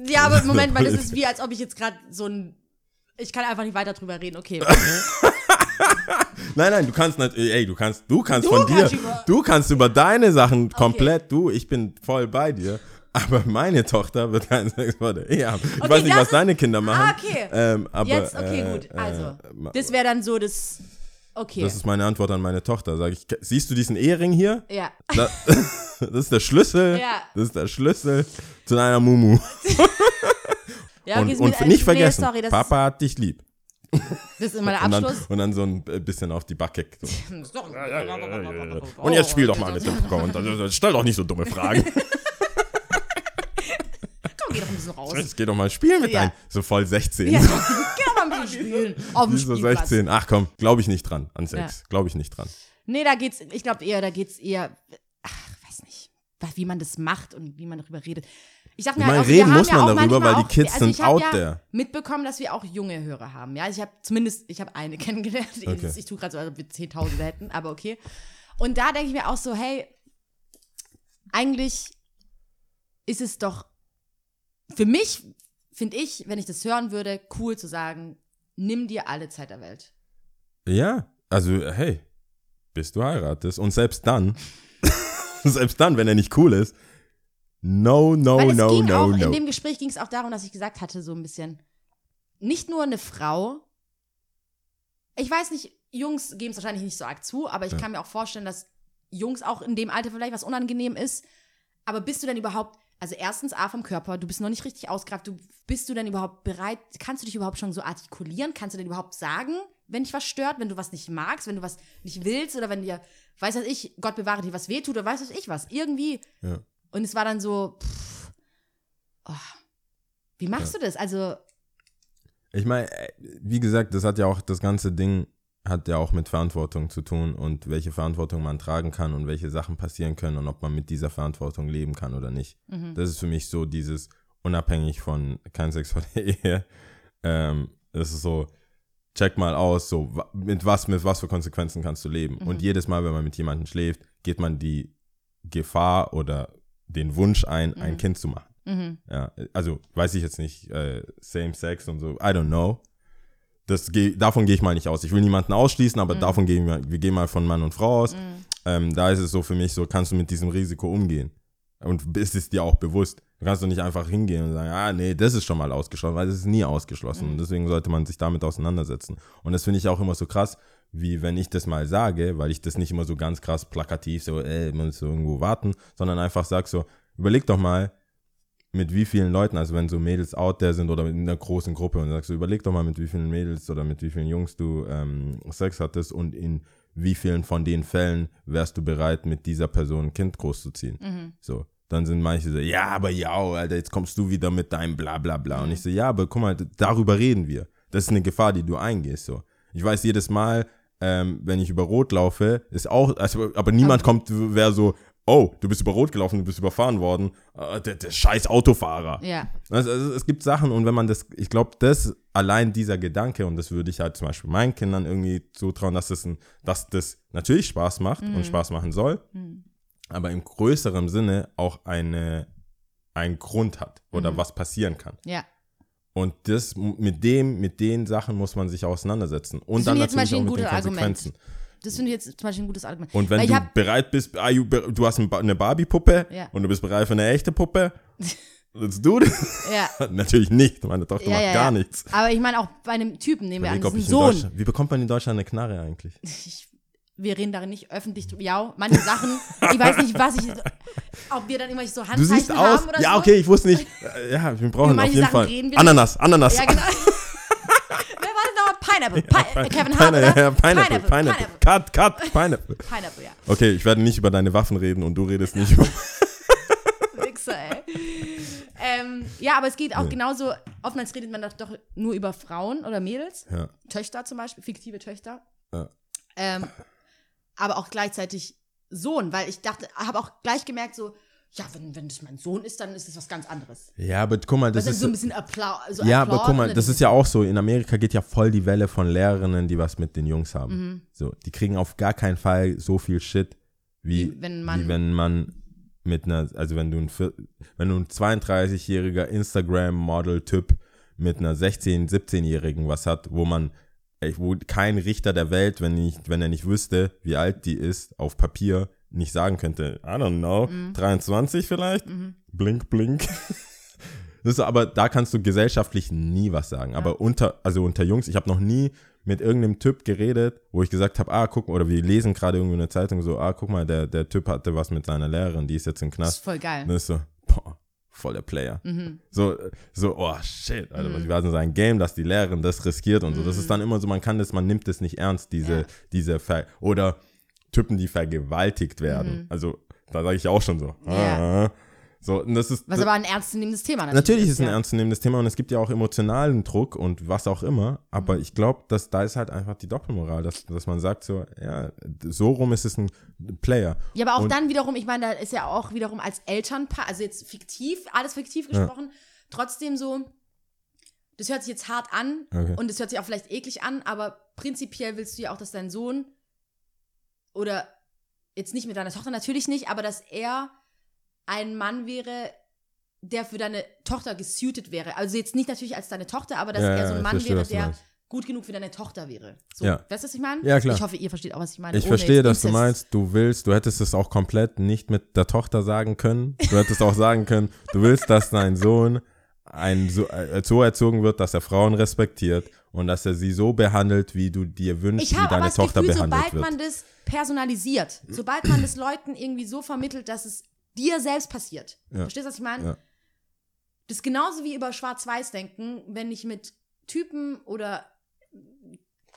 Ja, aber Moment mal, das ist wie, als ob ich jetzt gerade so ein. Ich kann einfach nicht weiter drüber reden, okay. Nein, nein, du kannst nicht, ey, du kannst, du kannst Du von kannst dir, über- du kannst über deine Sachen komplett, du, ich bin voll bei dir. Aber meine Tochter wird keinen Sex vor der Ehe haben. Ich Okay, weiß nicht, was deine Kinder machen. Ah, okay. Ähm, aber, Jetzt, okay, äh, gut. Also, äh, das wäre dann so das. Okay. das ist meine Antwort an meine Tochter. Sag ich, siehst du diesen Ehering hier? ja. Da, das ist der Schlüssel. Ja. Das ist der Schlüssel zu deiner Mumu. ja Und, ist und mit- nicht nee, vergessen, sorry, das Papa hat dich lieb. Das ist immer der Und dann, Abschluss. und dann so ein bisschen auf die Backe. So. Und jetzt spiel doch mal mit dem Popcorn. Also, Stell doch nicht so dumme Fragen. Komm, geh doch ein bisschen raus. Jetzt geh doch mal spielen mit Ja. deinem. So voll 16. Ja, geh doch mal ein bisschen spielen. Auf dem so Spielplatz. 16. Ach komm, glaube ich nicht dran an Sex. Ja. Glaube ich nicht dran. Nee, da geht's, ich glaube eher, da geht's eher, ach, weiß nicht, wie man das macht und wie man darüber redet. Ich sag mir Ich halt meine, auch, wir reden muss ja man darüber, weil die auch, Kids also sind ich out ja there. mitbekommen, dass wir auch junge Hörer haben. Ja, ich habe zumindest, ich habe eine kennengelernt. Okay. Ich tue gerade so, als ob wir Zehntausende hätten, aber okay. Und da denke ich mir auch so, hey, eigentlich ist es doch für mich, finde ich, wenn ich das hören würde, cool zu sagen, nimm dir alle Zeit der Welt. Ja, also hey, bis du heiratest. Und selbst dann, selbst dann, wenn er nicht cool ist, no, no, Weil es no, ging no, auch, no. in dem Gespräch ging es auch darum, dass ich gesagt hatte, so ein bisschen, nicht nur eine Frau, ich weiß nicht, Jungs geben es wahrscheinlich nicht so arg zu, aber ich Ja. kann mir auch vorstellen, dass Jungs auch in dem Alter vielleicht was unangenehm ist. Aber bist du denn überhaupt, also erstens A vom Körper, du bist noch nicht richtig ausgereift, du, bist du denn überhaupt bereit, kannst du dich überhaupt schon so artikulieren? Kannst du denn überhaupt sagen, wenn dich was stört, wenn du was nicht magst, wenn du was nicht willst oder wenn dir, weiß was ich, Gott bewahre dir was wehtut oder weiß was ich was, irgendwie. Ja. Und es war dann so, pff, oh, wie machst du das? Also, Ich meine, äh, wie gesagt, das hat ja auch, das ganze Ding hat ja auch mit Verantwortung zu tun und welche Verantwortung man tragen kann und welche Sachen passieren können und ob man mit dieser Verantwortung leben kann oder nicht. mhm. Das ist für mich so dieses, unabhängig von kein Sex vor der Ehe, ähm, das ist so, check mal aus, so, mit was, mit was für Konsequenzen kannst du leben. Mhm. Und jedes Mal, wenn man mit jemandem schläft, geht man die Gefahr oder den Wunsch ein, ein Mhm. Kind zu machen. Mhm. Ja, also weiß ich jetzt nicht, äh, Same Sex und so, I don't know. Das geh, davon gehe ich mal nicht aus. Ich will niemanden ausschließen, aber Mhm. davon gehen wir, wir gehen mal von Mann und Frau aus. Mhm. Ähm, da ist es so für mich so, kannst du mit diesem Risiko umgehen? Und ist es dir auch bewusst? Du kannst doch nicht einfach hingehen und sagen, ah, nee, das ist schon mal ausgeschlossen, weil das ist nie ausgeschlossen. Mhm. Und deswegen sollte man sich damit auseinandersetzen. Und das finde ich auch immer so krass, wie wenn ich das mal sage, weil ich das nicht immer so ganz krass plakativ so, ey, man muss irgendwo warten, sondern einfach sag so, überleg doch mal, mit wie vielen Leuten, also wenn so Mädels out there sind oder in einer großen Gruppe und sagst du, überleg doch mal, mit wie vielen Mädels oder mit wie vielen Jungs du ähm, Sex hattest und in wie vielen von den Fällen wärst du bereit, mit dieser Person ein Kind großzuziehen. Mhm. So. Dann sind manche so, ja, aber ja, Alter, jetzt kommst du wieder mit deinem bla bla bla. Und ich so, ja, aber guck mal, darüber reden wir. Das ist eine Gefahr, die du eingehst. So. Ich weiß jedes Mal, ähm, wenn ich über Rot laufe, ist auch, also, aber niemand kommt, wer so, oh, du bist über Rot gelaufen, du bist überfahren worden, äh, der, der scheiß Autofahrer. Ja. Also, also es gibt Sachen und wenn man das, ich glaube, das allein dieser Gedanke und das würde ich halt zum Beispiel meinen Kindern irgendwie zutrauen, dass das, ein, dass das natürlich Spaß macht und Spaß machen soll, aber im größeren Sinne auch eine, einen Grund hat oder was passieren kann. Ja. Und das mit dem, mit den Sachen muss man sich auseinandersetzen und Das dann natürlich auch mit den gutes Argument. Das finde ich jetzt zum Beispiel ein gutes Argument. Und wenn Weil du bereit bist, are you, du hast eine Barbie-Puppe Ja. und du bist bereit für eine echte Puppe, let's do this. ja, Natürlich nicht, meine Tochter ja, macht ja, gar ja. nichts. Aber ich meine auch bei einem Typen, nehmen wir an, ein in Sohn. Wie bekommt man in Deutschland eine Knarre eigentlich? Ich, wir reden darin nicht öffentlich drüber. Ja, manche Sachen, ich weiß nicht, was ich, ob wir dann irgendwelche so Du Handzeichen siehst aus. oder Ja, so. okay, ich wusste nicht. Äh, Ja, wir brauchen auf jeden Sachen Fall. Ananas, Ananas. Ja, genau. Wer war das noch? Pineapple. Pi Kevin Hart, Pineapple, Pineapple, Pineapple, Pineapple. Cut, cut, Pineapple. Pineapple, ja. Okay, ich werde nicht über deine Waffen reden und du redest nicht über. Wichser, ey. ähm, ja, aber es geht auch genauso, oftmals redet man doch, doch nur über Frauen oder Mädels. Ja. Töchter zum Beispiel, fiktive Töchter. Ja. Ähm, aber auch gleichzeitig Sohn, weil ich dachte, habe auch gleich gemerkt, so, ja, wenn, wenn das mein Sohn ist, dann ist das was ganz anderes. Ja, aber guck mal, das Das ist ist. so ein bisschen Applaus. So Ja, Applaus aber guck mal, das ist ja auch so. In Amerika geht ja voll die Welle von Lehrerinnen, die was mit den Jungs haben. Mhm. So, die kriegen auf gar keinen Fall so viel Shit, wie, Wie wenn man- wie wenn man mit einer, also wenn du ein, wenn du ein 32-jähriger Instagram-Model-Typ mit einer 16-, 17-jährigen was hat, wo man, wo kein Richter der Welt, wenn, nicht, wenn er nicht wüsste, wie alt die ist, auf Papier nicht sagen könnte, I don't know, Mhm. 23 vielleicht? Blink, blink. Das ist, aber da kannst du gesellschaftlich nie was sagen. Aber unter, also unter Jungs, ich habe noch nie mit irgendeinem Typ geredet, wo ich gesagt habe, ah, guck, oder wir lesen gerade irgendwie in der Zeitung so, ah, guck mal, der, der Typ hatte was mit seiner Lehrerin, die ist jetzt im Das Knast. ist voll geil. Und das ist so, boah, voll der Player. So, so, oh shit, Alter, was war denn sein Game, dass die Lehrerin das riskiert und so. Das ist dann immer so, man kann das, man nimmt das nicht ernst, diese, Ja. diese, Ver oder Typen, die vergewaltigt werden. Also, da sage ich auch schon so, Ja. ah, so, und das ist, Was aber ein ernstzunehmendes Thema Natürlich ist es ein ja. ernstzunehmendes Thema und es gibt ja auch emotionalen Druck und was auch immer, aber Mhm. ich glaube, dass da ist halt einfach die Doppelmoral, dass, dass man sagt so, ja, so rum ist es ein Player. Ja, aber auch Und- dann wiederum, ich meine, da ist ja auch wiederum als Elternpaar, also jetzt fiktiv, alles fiktiv gesprochen, trotzdem so, das hört sich jetzt hart an Okay. und das hört sich auch vielleicht eklig an, aber prinzipiell willst du ja auch, dass dein Sohn oder jetzt nicht mit deiner Tochter natürlich nicht, aber dass er ein Mann wäre, der für deine Tochter gesuited wäre. Also jetzt nicht natürlich als deine Tochter, aber dass Ja, er so ein Mann verstehe, wäre, der gut genug für deine Tochter wäre. So, Ja. weißt du, was ich meine? Ja, klar. Ich hoffe, ihr versteht auch, was ich meine. Ich ohne verstehe, dass du meinst, du willst, du hättest es auch komplett nicht mit der Tochter sagen können. Du hättest auch sagen können, du willst, dass dein Sohn ein, so, äh, so erzogen wird, dass er Frauen respektiert und dass er sie so behandelt, wie du dir wünschst, wie deine Tochter Gefühl, behandelt sobald wird. man das personalisiert, sobald man das Leuten irgendwie so vermittelt, dass es dir selbst passiert. Ja. Verstehst du, was ich meine? Ja. Das ist genauso wie über Schwarz-Weiß denken, wenn ich mit Typen oder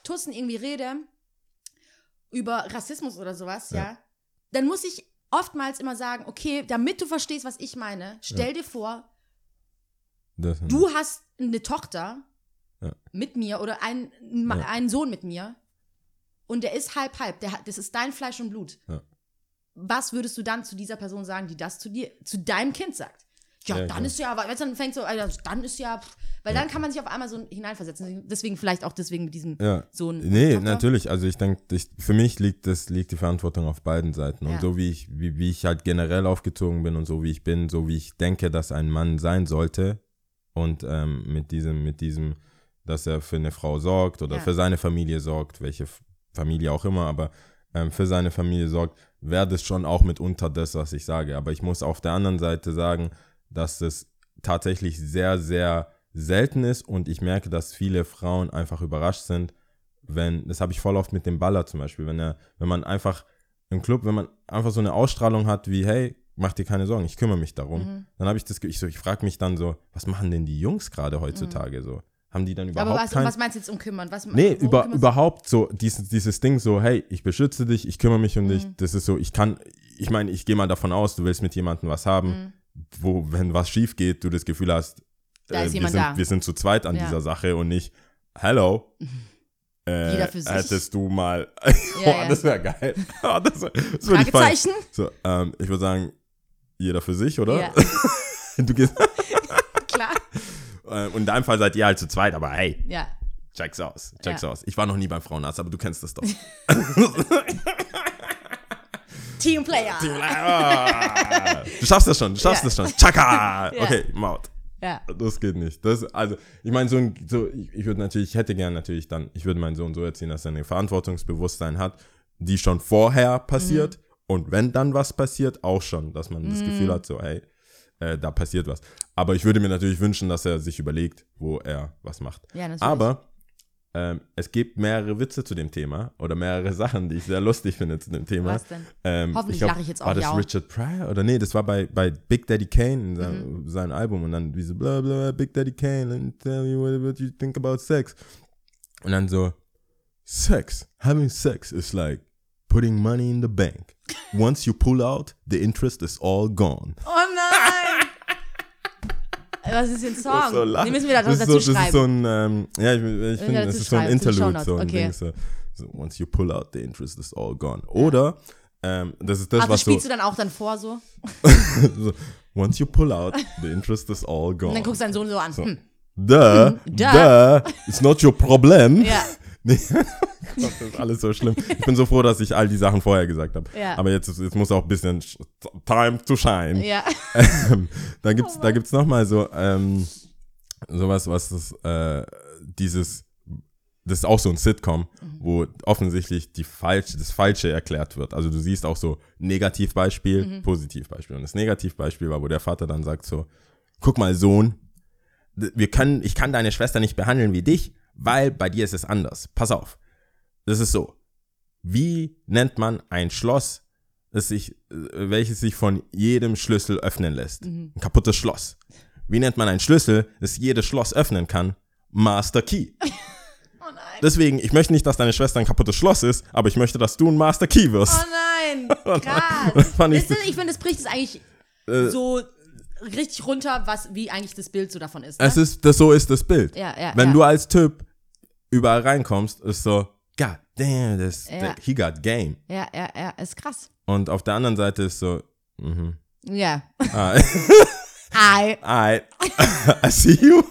Tussen irgendwie rede, über Rassismus oder sowas, ja, Ja. dann muss ich oftmals immer sagen, okay, damit du verstehst, was ich meine, stell dir vor, Das, du hast eine Tochter Ja. mit mir oder ein, Ja. einen Sohn mit mir und der ist halb halb, der, das ist dein Fleisch und Blut. Ja. Was würdest du dann zu dieser Person sagen, die das zu dir, zu deinem Kind sagt? Ja, dann klar. ist ja, du, dann fängt so, also, dann ist ja, weil dann kann man sich auf einmal so hineinversetzen. Deswegen vielleicht auch deswegen mit diesem. Sohn. Nee, Tochter. natürlich. Also ich denke, für mich liegt das, liegt die Verantwortung auf beiden Seiten. Und so wie ich, wie, wie ich halt generell aufgezogen bin und so wie ich bin, so wie ich denke, dass ein Mann sein sollte. Und ähm, mit diesem, mit diesem, dass er für eine Frau sorgt oder Ja. für seine Familie sorgt, welche Familie auch immer, aber ähm, für seine Familie sorgt, wäre das schon auch mitunter das, was ich sage. Aber ich muss auf der anderen Seite sagen, dass das tatsächlich sehr, sehr selten ist und ich merke, dass viele Frauen einfach überrascht sind, wenn, das habe ich voll oft mit dem Baller zum Beispiel, wenn er, wenn man einfach im Club, wenn man einfach so eine Ausstrahlung hat wie, hey, mach dir keine Sorgen, ich kümmere mich darum, Mhm. dann habe ich das, ich, so, ich frage mich dann so, was machen denn die Jungs gerade heutzutage so? Haben die dann überhaupt Mhm. Aber was, kein, was meinst du jetzt um kümmern? Was, Nee, über, überhaupt so dieses, dieses Ding so, hey, ich beschütze dich, ich kümmere mich um dich. Mhm. Das ist so, ich kann, ich meine, ich gehe mal davon aus, du willst mit jemandem was haben, Mhm. wo, wenn was schief geht, du das Gefühl hast, Da ist wir, jemand sind, da. wir sind zu zweit an Ja. dieser Sache und nicht, hello. Äh, Jeder für sich. hättest du mal. Ja, oh, ja. das wäre geil. Oh, das wär, das würd ich. Fragezeichen? So, ähm, ich würde sagen, jeder für sich, oder? Ja. du gehst, äh, und in deinem Fall seid ihr halt zu zweit, aber hey, Ja. check's aus. Check's Ja. aus. Ich war noch nie beim Frauenarzt, aber du kennst das doch. Teamplayer. Ah, du schaffst das schon, du schaffst Ja. das schon. Chaka! Ja. Okay, Maut. Ja. Das geht nicht. Das, also, ich meine, so, ein- so ich, würde natürlich, ich hätte gern natürlich dann, ich würde meinen Sohn so erziehen, dass er ein Verantwortungsbewusstsein hat, die schon vorher passiert Mhm. und wenn dann was passiert, auch schon, dass man das Gefühl hat, so, ey, äh, da passiert was. Aber ich würde mir natürlich wünschen, dass er sich überlegt, wo er was macht. Ja, natürlich. Aber ähm, es gibt mehrere Witze zu dem Thema oder mehrere Sachen, die ich sehr lustig finde zu dem Thema. Was denn? Ähm, Hoffentlich glaub, lache ich jetzt auch, War das ja. Richard Pryor? Oder nee, das war bei, bei Big Daddy Kane, in Mhm. seinem, seinem Album. Und dann diese bla bla, Big Daddy Kane, let me tell you what, what you think about sex. Und dann so, Sex, having sex is like putting money in the bank. Once you pull out, the interest is all gone. Oh nein! Was ist ein Song? so. Den müssen wir da das dazu so, Das ist schreiben. so ein, ähm, ja, ich, ich finde, das ist so ein schreiben, Interlude, so ein Okay. Ding, so, so, once you pull out, the interest is all gone. Oder, ähm, das ist das, Ach, das was so, spielst du dann auch dann vor so? so, once you pull out, the interest is all gone. Und dann guckst du deinen Sohn so an. Hm. Duh, Duh. duh, it's not your problem. Ja. Nee. Gott, das ist alles so schlimm. Ich bin so froh, dass ich all die Sachen vorher gesagt habe. Ja. Aber jetzt, jetzt muss auch ein bisschen time to shine. Ja. Ähm, da gibt's, da gibt's noch mal so ähm, sowas, was das, äh, dieses, das ist auch so ein Sitcom, wo offensichtlich die falsche, das Falsche erklärt wird. Also du siehst auch so Negativbeispiel, Positivbeispiel. Und das Negativbeispiel war, wo der Vater dann sagt so, guck mal Sohn, wir können, ich kann deine Schwester nicht behandeln wie dich, weil bei dir ist es anders. Pass auf. Das ist so. Wie nennt man ein Schloss, das sich, äh, welches sich von jedem Schlüssel öffnen lässt? Ein kaputtes Schloss. Wie nennt man ein Schlüssel, das jedes Schloss öffnen kann? Master Key. Oh nein. Deswegen, ich möchte nicht, dass deine Schwester ein kaputtes Schloss ist, aber ich möchte, dass du ein Master Key wirst. Oh nein. Krass. Fand ich- ich finde, es bricht es eigentlich Äh, so richtig runter, was, wie eigentlich das Bild so davon ist. Ne? Es ist, das, so ist das Bild. Ja, ja, Wenn ja. du als Typ überall reinkommst, ist so, God damn, this, Ja. he got game. ja, ja, ja, ist krass. Und auf der anderen Seite ist so, mhm. Ja. Ah, I, I, I see you.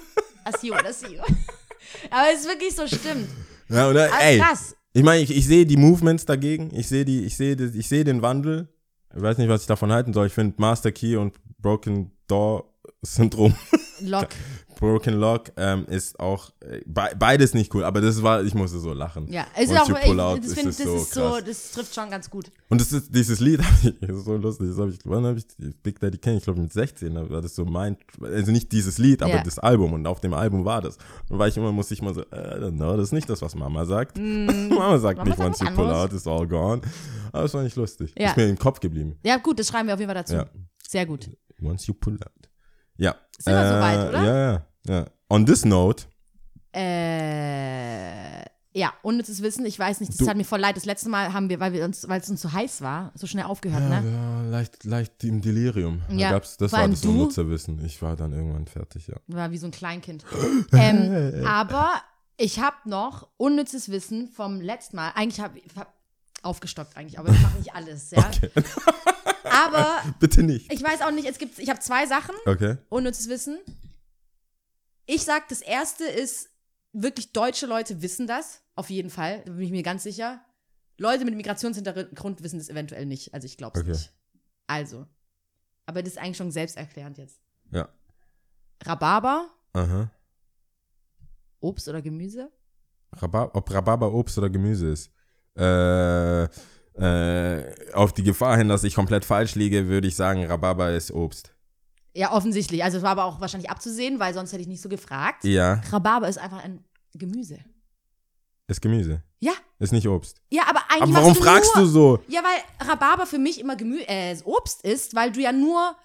I see you, I see you. Aber es ist wirklich so stimmt. Ja, oder? Aber Ey, krass. ich meine, ich, ich sehe die Movements dagegen. Ich sehe die, ich sehe, ich sehe den Wandel. Ich weiß nicht, was ich davon halten soll. Ich finde Master Key und Broken Door Syndrom, Lock. Broken Lock, ähm, ist auch äh, be beides nicht cool. Aber das war, ich musste so lachen. Ja, es ist Once auch, ich, pull out, das, ist find, es das so ist so, das trifft schon ganz gut. Und das ist, dieses Lied, ich, das ist so lustig, das habe ich, wann habe ich Big Daddy Kane, ich glaube mit 16, da war das so mein, also nicht dieses Lied, aber Ja. das Album und auf dem Album war das. Und war ich immer, musste ich mal so, äh, know, das ist nicht das, was Mama sagt. Mama sagt Mm. Mama nicht, once you pull out, it's all gone. Aber das war nicht lustig. Ja. Ist mir im Kopf geblieben. Ja, gut, das schreiben wir auf jeden Fall dazu. Ja. Sehr gut. Once you pull out. Ja. Sind wir soweit, oder? Ja, ja, ja. On this note, Äh, ja, unnützes Wissen, ich weiß nicht, das Du- hat mir voll leid. Das letzte Mal haben wir, weil wir uns, weil es uns so heiß war, so schnell aufgehört, ja, ne? ja, leicht, leicht im Delirium. Da Ja. gab's, das war das du. Nutzerwissen. Ich war dann irgendwann fertig, ja. War wie so ein Kleinkind. ähm, aber ich habe noch unnützes Wissen vom letzten Mal. Eigentlich habe ich hab aufgestockt eigentlich, aber ich mache nicht alles, ja. Aber Bitte nicht. ich weiß auch nicht, es gibt, ich habe zwei Sachen, Okay. unnützes Wissen. Ich sag, das erste ist, wirklich deutsche Leute wissen das, auf jeden Fall, da bin ich mir ganz sicher. Leute mit Migrationshintergrund wissen das eventuell nicht, also ich glaube es Okay. nicht. Also, aber das ist eigentlich schon selbsterklärend jetzt. Ja. Rhabarber, Aha. Obst oder Gemüse? Rhabar ob Rhabarber Obst oder Gemüse ist. Äh, äh, auf die Gefahr hin, dass ich komplett falsch liege, würde ich sagen, Rhabarber ist Obst. Ja, offensichtlich. Also es war aber auch wahrscheinlich abzusehen, weil sonst hätte ich nicht so gefragt. Ja, Rhabarber ist einfach ein Gemüse. ist Gemüse. Ja, Ist nicht Obst. ja, aber eigentlich Aber warum machst fragst nur, du so? Ja, weil Rhabarber für mich immer Gemü äh, Obst ist, weil du ja nur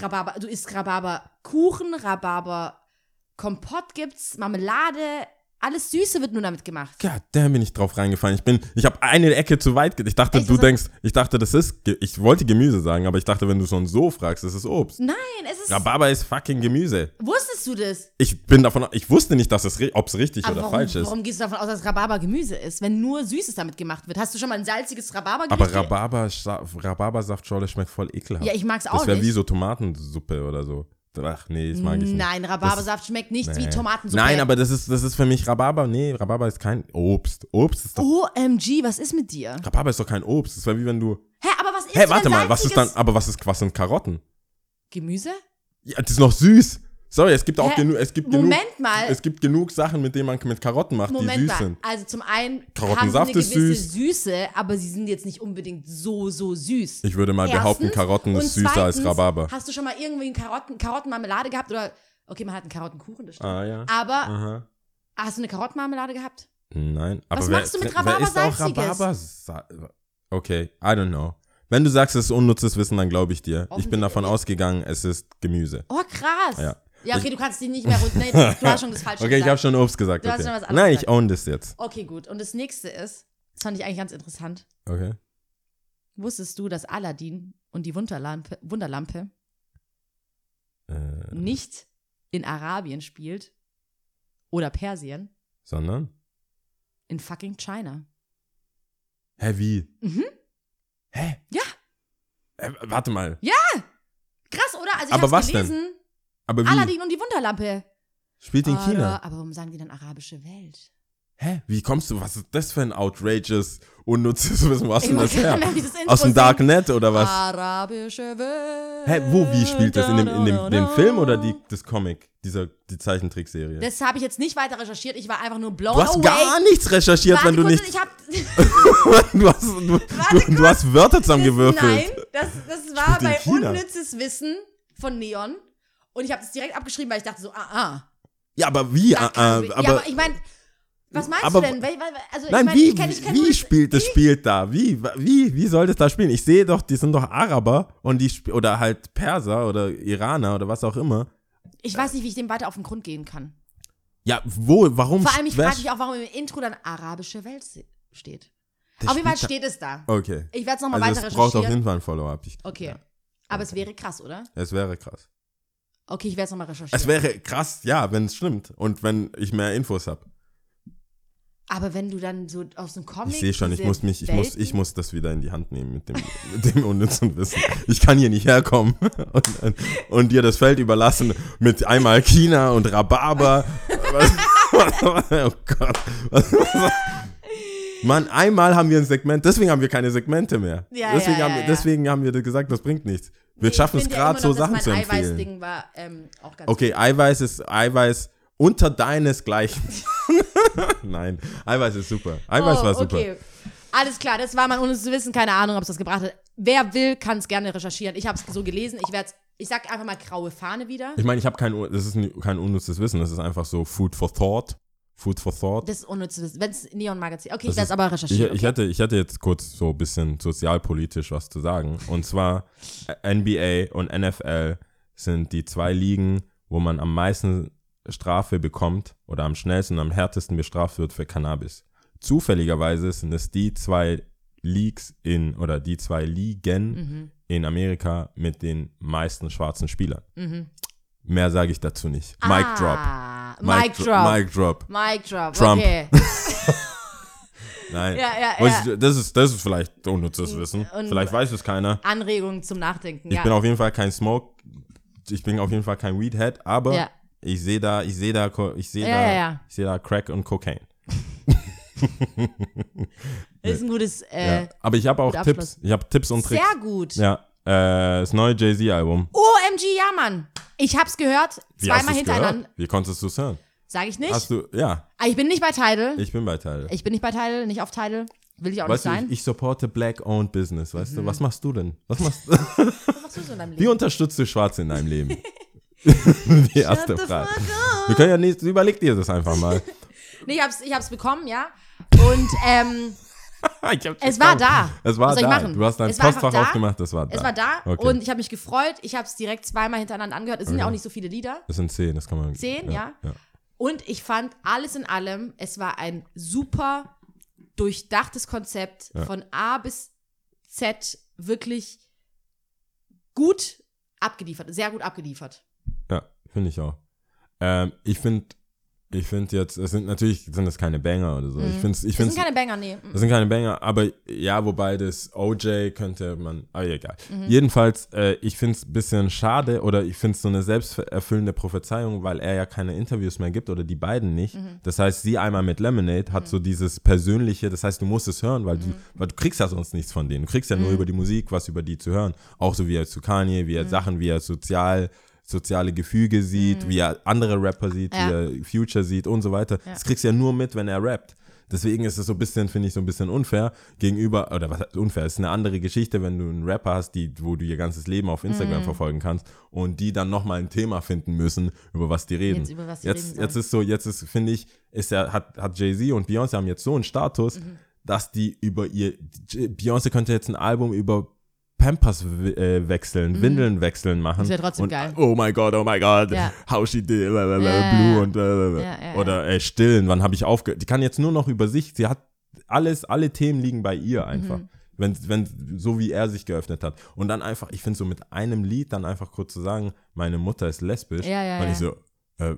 Rhabarber, du isst Rhabarberkuchen, Rhabarber Kompott gibt's, Marmelade, Alles Süße wird nur damit gemacht. God damn, bin ich drauf reingefallen. Ich bin, ich habe eine Ecke zu weit. Ich dachte, Echt? du Das- denkst, ich dachte, das ist, ich wollte Gemüse sagen, aber ich dachte, wenn du schon so fragst, das ist Obst. Nein, es ist. Rhabarber ist fucking Gemüse. Wusstest du das? Ich bin davon, ich wusste nicht, dass es, ob es richtig Aber oder warum, falsch ist. warum gehst du davon aus, dass Rhabarber Gemüse ist, wenn nur Süßes damit gemacht wird? Hast du schon mal ein salziges Rhabarber Aber Rhabarber, Rhabarbersaftschorle schmeckt voll ekelhaft. Ja, ich mag's auch Das wäre nicht. wie so Tomatensuppe oder so. Ach nee, das mag ich nicht. Nein, Rhabarbersaft schmeckt nicht wie Nee. Tomatensuppe. Nein, aber das ist, das ist für mich Rhabarber. Nee, Rhabarber ist kein Obst. Obst ist doch. OMG, was ist mit dir? Rhabarber ist doch kein Obst. Das wäre wie wenn du. Hä, aber was ist Hä, warte mal, was ist dann. Aber was ist, was sind Karotten? Gemüse? Ja, das ist noch süß. Sorry, es gibt auch Hä? genug. Es gibt Moment genug, mal. Es gibt genug Sachen, mit denen man mit Karotten macht, die Moment süß mal. sind. Also zum einen haben sie Karottensaft eine ist gewisse süß. Süße, aber sie sind jetzt nicht unbedingt so, so süß. Ich würde mal behaupten, Erstens. Karotten Und ist süßer als zweitens, Rhabarber. Hast du schon mal irgendwie einen Karotten, Karottenmarmelade gehabt? Oder, okay, man hat einen Karottenkuchen, das stimmt. Ah ja. Aber Aha. hast du eine Karottenmarmelade gehabt? Nein. Aber Was wer, machst du mit wer Rhabarber isst auch Salziges? Rhabarber? Okay, I don't know. Wenn du sagst, es ist unnützes Wissen, dann glaube ich dir. Ich bin davon ausgegangen, es ist Gemüse. Oh, krass. Ja. Ja, okay, du kannst die nicht mehr runter. Nee, du hast schon das Falsche Okay, ich habe gesagt. schon Obst gesagt. Du hast Okay. schon was anderes Nein, ich gesagt. own das jetzt. Okay, gut. Und das nächste ist, das fand ich eigentlich ganz interessant. Okay. Wusstest du, dass Aladdin und die Wunderlampe, Wunderlampe Äh, nicht in Arabien spielt oder Persien, sondern? in fucking China? Hä, wie? Mhm. Hä? Ja. Äh, warte mal. Krass, oder? Also ich Aber was denn? Aber wie? Aladdin und die Wunderlampe. Spielt in Oder- China. Aber warum sagen die dann arabische Welt? Hä? Wie kommst du? Was ist das für ein outrageous, unnützes Wissen? Ich du das her? Aus dem. Darknet oder was? Arabische Welt. Hä, wo, wie spielt das? In dem, in dem, dem Film oder die, das Comic? Dieser, die Zeichentrickserie? Das habe ich jetzt nicht weiter recherchiert. Ich war einfach nur blown du hast away. gar nichts recherchiert, Warte wenn du nicht. Du, hast, du, du, du hast Wörter zusammengewürfelt. Nein, das, das war Spielt in bei China. unnützes Wissen von Neon. Und ich habe das direkt abgeschrieben, weil ich dachte so, ah, ah. Ja, aber wie? Äh, kann- äh, ja, aber, aber ich meine, was meinst aber- du denn? Also, nein, ich mein, wie, ich kenn, ich kenn wie spielt das spielt da? Wie, wie, wie soll das da spielen? Ich sehe doch, die sind doch Araber und die oder halt Perser oder Iraner oder was auch immer. Ich weiß nicht, wie ich dem weiter auf den Grund gehen kann. Ja, wo, warum? Vor allem, ich frage mich auch, warum im Intro dann arabische Welt steht. das Auf jeden Fall steht es da. Okay. Ich werde es nochmal Also weiter es braucht auf recherchieren. jeden Fall ein Follow-up. Okay. Ja. Aber es wäre krass, oder? Es wäre krass. Okay, ich werde es nochmal recherchieren. Es wäre krass, ja, wenn es stimmt und wenn ich mehr Infos habe. Aber wenn du dann so aus dem Comic. Ich sehe schon, ich muss mich, ich muss, ich muss das wieder in die Hand nehmen mit dem, mit dem unnützen Wissen. Ich kann hier nicht herkommen und, und, und dir das Feld überlassen mit einmal China und Rhabarber. Oh Gott. Mann, einmal haben wir ein Segment, deswegen haben wir keine Segmente mehr. Ja, deswegen, ja, haben ja, ja. deswegen haben wir gesagt, das bringt nichts. Wir Nee, schaffen es ja gerade immer so noch, Sachen zu empfehlen. Eiweißding war ähm, auch ganz Okay, Eiweiß ist Eiweiß unter deinesgleichen. Nein, Eiweiß ist super. Eiweiß oh, war super. Okay. Alles klar, das war mein unnützes Wissen. Keine Ahnung, ob es das gebracht hat. Wer will, kann es gerne recherchieren. Ich habe es so gelesen. Ich werde ich sag einfach mal graue Fahne wieder. Ich meine, ich habe kein, das ist nie- kein unnützes Wissen, das ist einfach so Food for Thought. Food for Thought. Das ist Wissen. Wenn es Neon-Magazin. Okay, Das ich werde es ist- aber Ich, recherchieren. ich, okay? hätte, ich hätte jetzt kurz so ein bisschen sozialpolitisch was zu sagen. Und zwar NBA und NFL sind die zwei Ligen, wo man am meisten Strafe bekommt oder am schnellsten und am härtesten bestraft wird für Cannabis. Zufälligerweise sind es die zwei Leagues in oder die zwei Ligen Mhm. in Amerika mit den meisten schwarzen Spielern. Mhm. Mehr sage ich dazu nicht. Mic drop. Mic drop. Mic drop. Mic drop. Trump. Okay. Nein. Ja, ja, ja. Das, ist, das ist vielleicht unnützes Wissen. Und- vielleicht weiß es keiner. Anregung zum Nachdenken. Ich bin auf jeden Fall kein Smoke. Ich bin auf jeden Fall kein Weedhead, aber ich sehe da, ich sehe da, ich sehe da, ich sehe da Crack und Cocaine. ist ein gutes. Äh. Aber ich habe auch Tipps. Ich habe Tipps und Tricks. Sehr gut. Ja. Äh, das neue Jay-Z-Album. OMG, ja, Mann. Ich hab's gehört. Wie hast Zweimal du's hintereinander. gehört? Wie konntest du es hören? Sag ich nicht. Hast du, ja, Ah, ich bin nicht bei Tidal. ich bin bei Teil. Ich bin nicht bei Tidal, nicht auf Tidal. Will ich auch Weißt du, nicht ich, sein. ich supporte Black-owned Business, weißt du? Was machst du denn? Was machst Was machst du so in deinem Wie Leben? unterstützt du Schwarze in deinem Leben? Die erste Frage. Wir können ja nicht, überleg dir das einfach mal. Nee, ich hab's, ich hab's bekommen, ja. Und ähm, Ich es war da. Es war da. Du hast dein Es Postfach da. aufgemacht, das war da. es war da Okay. und ich habe mich gefreut. Ich habe es direkt zweimal hintereinander angehört. Es sind ja auch nicht so viele Lieder. Das sind zehn, das kann man. Zehn, ja. ja. Und ich fand alles in allem, es war ein super durchdachtes Konzept Ja. von A bis Z wirklich gut abgeliefert, sehr gut abgeliefert. Ja, finde ich auch. Ähm, ich finde, ich finde jetzt, es sind natürlich sind das keine Banger oder so. Ich finde, ich Das sind keine Banger, nee. das sind keine Banger, aber ja, wobei das OJ könnte man, aber egal. Mhm. Jedenfalls, äh, ich finde es ein bisschen schade oder ich finde es so eine selbsterfüllende Prophezeiung, weil er ja keine Interviews mehr gibt oder die beiden nicht. Mhm. Das heißt, sie einmal mit Lemonade hat so dieses persönliche, das heißt, du musst es hören, weil, Mhm. du, weil du kriegst ja sonst nichts von denen. Du kriegst ja nur über die Musik was über die zu hören. Auch so wie er zu Kanye, Mhm. wie er Sachen, wie er sozial soziale Gefüge sieht, wie er andere Rapper sieht, Mhm. Ja. wie er Future sieht und so weiter. Das kriegst du ja nur mit, wenn er rappt. Deswegen ist es so ein bisschen, finde ich, so ein bisschen unfair gegenüber, oder was heißt unfair, es ist eine andere Geschichte, wenn du einen Rapper hast, die, wo du ihr ganzes Leben auf Instagram Mhm. verfolgen kannst und die dann nochmal ein Thema finden müssen, über was die reden. Jetzt über was die jetzt, reden jetzt ist so, jetzt ist, finde ich, ist ja, hat, hat Jay-Z und Beyoncé haben jetzt so einen Status, Mhm. dass die über ihr, Beyoncé könnte jetzt ein Album über Pampers äh, wechseln, Windeln wechseln machen. Mhm. Das wär trotzdem und, geil. Oh my God, oh my God, Ja. how she did, Ja, blue ja. und. Ja, ja, oder äh, stillen, wann habe ich aufgehört? Die kann jetzt nur noch über sich, sie hat alles, alle Themen liegen bei ihr einfach. Mhm. Wenn, wenn, so wie er sich geöffnet hat. Und dann einfach, ich finde so mit einem Lied dann einfach kurz zu sagen, meine Mutter ist lesbisch. Ja, ja, und ja. ich so, äh,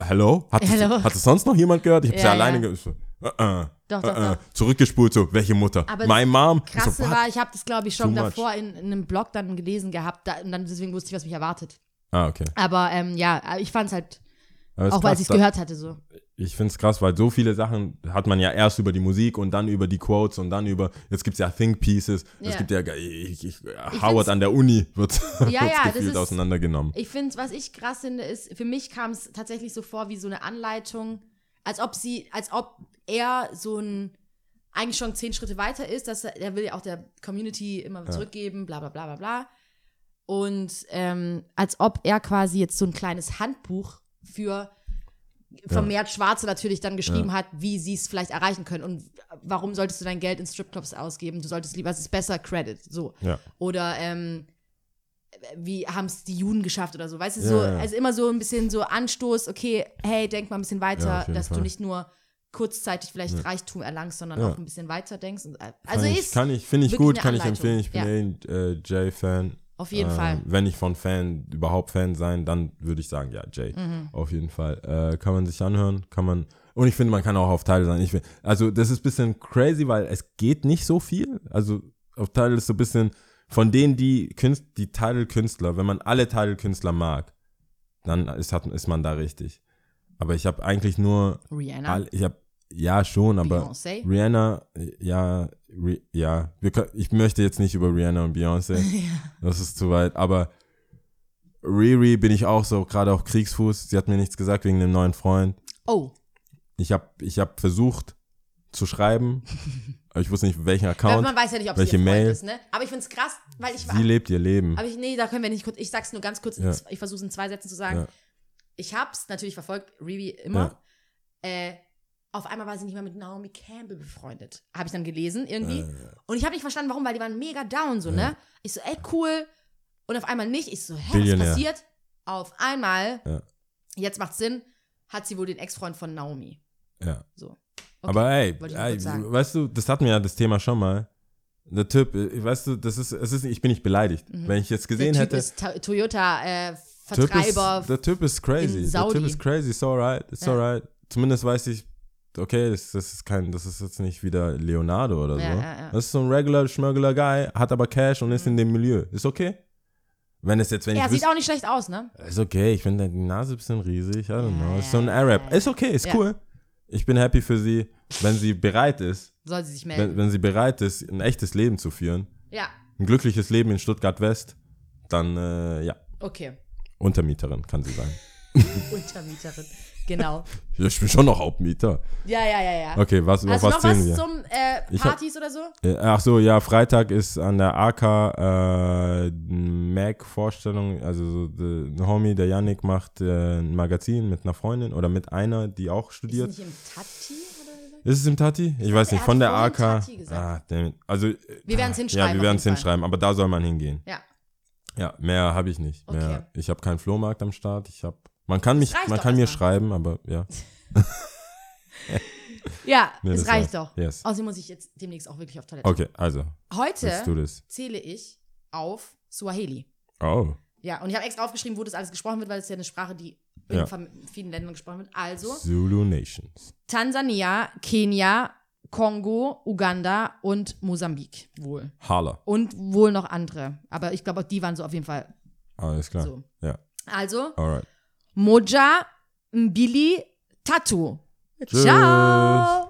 hello? Hat, Hello? Es, hat es sonst noch jemand gehört? Ich habe Ja, sie alleine ja. gehört. So, äh, äh, Doch, äh, doch, äh. doch. Zurückgespult, so, welche Mutter? Aber My Mom? Ich Krasse so, war, ich habe das, glaube ich, schon Too davor in, in einem Blog dann gelesen gehabt da, und dann deswegen wusste ich, was mich erwartet. Ah, okay. Aber ähm, ja, ich fand es halt, Aber ist auch weil ich es gehört hatte, so. Ich finde es krass, weil so viele Sachen hat man ja erst über die Musik und dann über die Quotes und dann über, jetzt gibt es ja Think Pieces, es Ja. gibt ja, ich, ich, find's- Howard an der Uni wird, Ja, ja, gefühlt ist- auseinandergenommen. Ich finde, was ich krass finde, ist, für mich kam es tatsächlich so vor wie so eine Anleitung, als ob sie, als ob er so ein, eigentlich schon zehn Schritte weiter ist, dass er, er will ja auch der Community immer zurückgeben, bla bla bla bla bla. Und ähm, als ob er quasi jetzt so ein kleines Handbuch für vermehrt Schwarze natürlich dann geschrieben hat, wie sie es vielleicht erreichen können und warum solltest du dein Geld in Stripclubs ausgeben? Du solltest lieber, es ist besser Credit, so. Ja. Oder ähm, wie haben es die Juden geschafft oder so. Weißt du, Ja, so, ja. also immer so ein bisschen so Anstoß, okay, hey, denk mal ein bisschen Ja, weiter, dass Fall. du nicht nur kurzzeitig vielleicht Reichtum erlangst, sondern Ja. auch ein bisschen weiter denkst. Äh, also kann ist kann ich, finde ich gut, kann ich empfehlen. Ich bin Ja. eh ein äh, Jay-Fan. auf jeden Ähm, Fall. Wenn ich von Fan, überhaupt Fan sein, dann würde ich sagen, ja, Jay. Mhm. Auf jeden Fall. Äh, kann man sich anhören, kann man. Und ich finde, man kann auch auf Teil sein. Ich find, also, das ist ein bisschen crazy, weil es geht nicht so viel. Also, auf Teil ist so ein bisschen von denen, die Künst, die Title-Künstler, wenn man alle Title-Künstler mag, dann ist, hat, ist man da richtig. Aber ich habe eigentlich nur, Rihanna, all, ich habe, ja schon, aber Beyoncé. Rihanna, ja, ja, ich möchte jetzt nicht über Rihanna und Beyoncé, das ist zu weit, aber Riri bin ich auch so, gerade auf Kriegsfuß, sie hat mir nichts gesagt wegen dem neuen Freund. Oh, Ich habe ich hab versucht zu schreiben, aber ich wusste nicht, welchen Account. man weiß ja nicht, ob welche Mail? ist, ne? Aber ich finde es krass, weil ich war. Sie lebt ihr Leben. Aber ich, nee, da können wir nicht kurz. Ich sag's nur ganz kurz. Ja. Ich versuche es in zwei Sätzen zu sagen. Ja. Ich hab's natürlich verfolgt, Riri immer. Äh, auf einmal war sie nicht mehr mit Naomi Campbell befreundet. Habe ich dann gelesen irgendwie. Äh. Und ich habe nicht verstanden, warum, weil die waren mega down so, ne? Ich so, ey, cool. Und auf einmal nicht. Ich so, hä, was passiert? Auf einmal, Ja. jetzt macht's Sinn, hat sie wohl den Ex-Freund von Naomi. Ja. So. Aber ey, ey weißt du, das hatten wir ja das Thema schon mal. Der Typ, äh, weißt du, das ist, es ist, ich bin nicht beleidigt. Wenn ich jetzt Mhm. Der gesehen Typ hätte, ist Ta- Toyota äh, Typ ist, Vertreiber. der Typ ist crazy. Der. Typ ist crazy, it's alright, it's Ja. alright. Zumindest weiß ich, okay, das, das ist kein, das ist jetzt nicht wieder Leonardo oder so. Ja, ja, ja. Das ist so ein regular, schmuggeler Guy, hat aber Cash und ist in dem Milieu. Ist okay. Wenn es jetzt, wenn er ich sieht wüsste, auch nicht schlecht aus, ne? ist okay, ich finde die Nase ein bisschen riesig, I don't know. Ja, Ist so ein ja, Arab. ja, ja. Ist okay, ist Ja. cool. Ich bin happy für sie, wenn sie bereit ist, Soll sie sich melden. wenn, wenn sie bereit ist, ein echtes Leben zu führen, ja, ein glückliches Leben in Stuttgart West, dann, äh, ja, okay. Untermieterin kann sie sein. Untermieterin. Genau. Ja, ich bin schon noch Hauptmieter. Ja, ja, ja, ja. Okay, was, du was noch was wir? zum äh, Ich hab- Partys oder so? Äh, Ach so, ja, Freitag ist an der AK äh, Mac-Vorstellung, also so, ein Homie, der Yannick, macht äh, ein Magazin mit einer Freundin oder mit einer, die auch Ist studiert. nicht im Tati oder? Ist es im Tati? Ich weiß er nicht, von der AK. Ah, also, Wir werden's Ja, hinschreiben, wir auf werden es hinschreiben, aber da soll man hingehen. Ja. Ja, mehr habe ich nicht. Mehr, Okay. Ich habe keinen Flohmarkt am Start, ich habe Man kann mich, man kann mir erstmal. schreiben, aber ja. Ja, Nee, es das reicht war's. doch. Yes. Außerdem muss ich jetzt demnächst auch wirklich auf Toilette. Okay, also, Heute zähle ich auf Swahili. Oh. Ja, und ich habe extra aufgeschrieben, wo das alles gesprochen wird, weil es ja eine Sprache, die Ja. in vielen Ländern gesprochen wird. Also Zulu Nations. Tansania, Kenia, Kongo, Uganda und Mosambik wohl. Hala. Und wohl noch andere. Aber ich glaube, auch die waren so auf jeden Fall Alles klar. so. Ja, Also, alright. Moja Mbili Tatu. Tschüss. Ciao.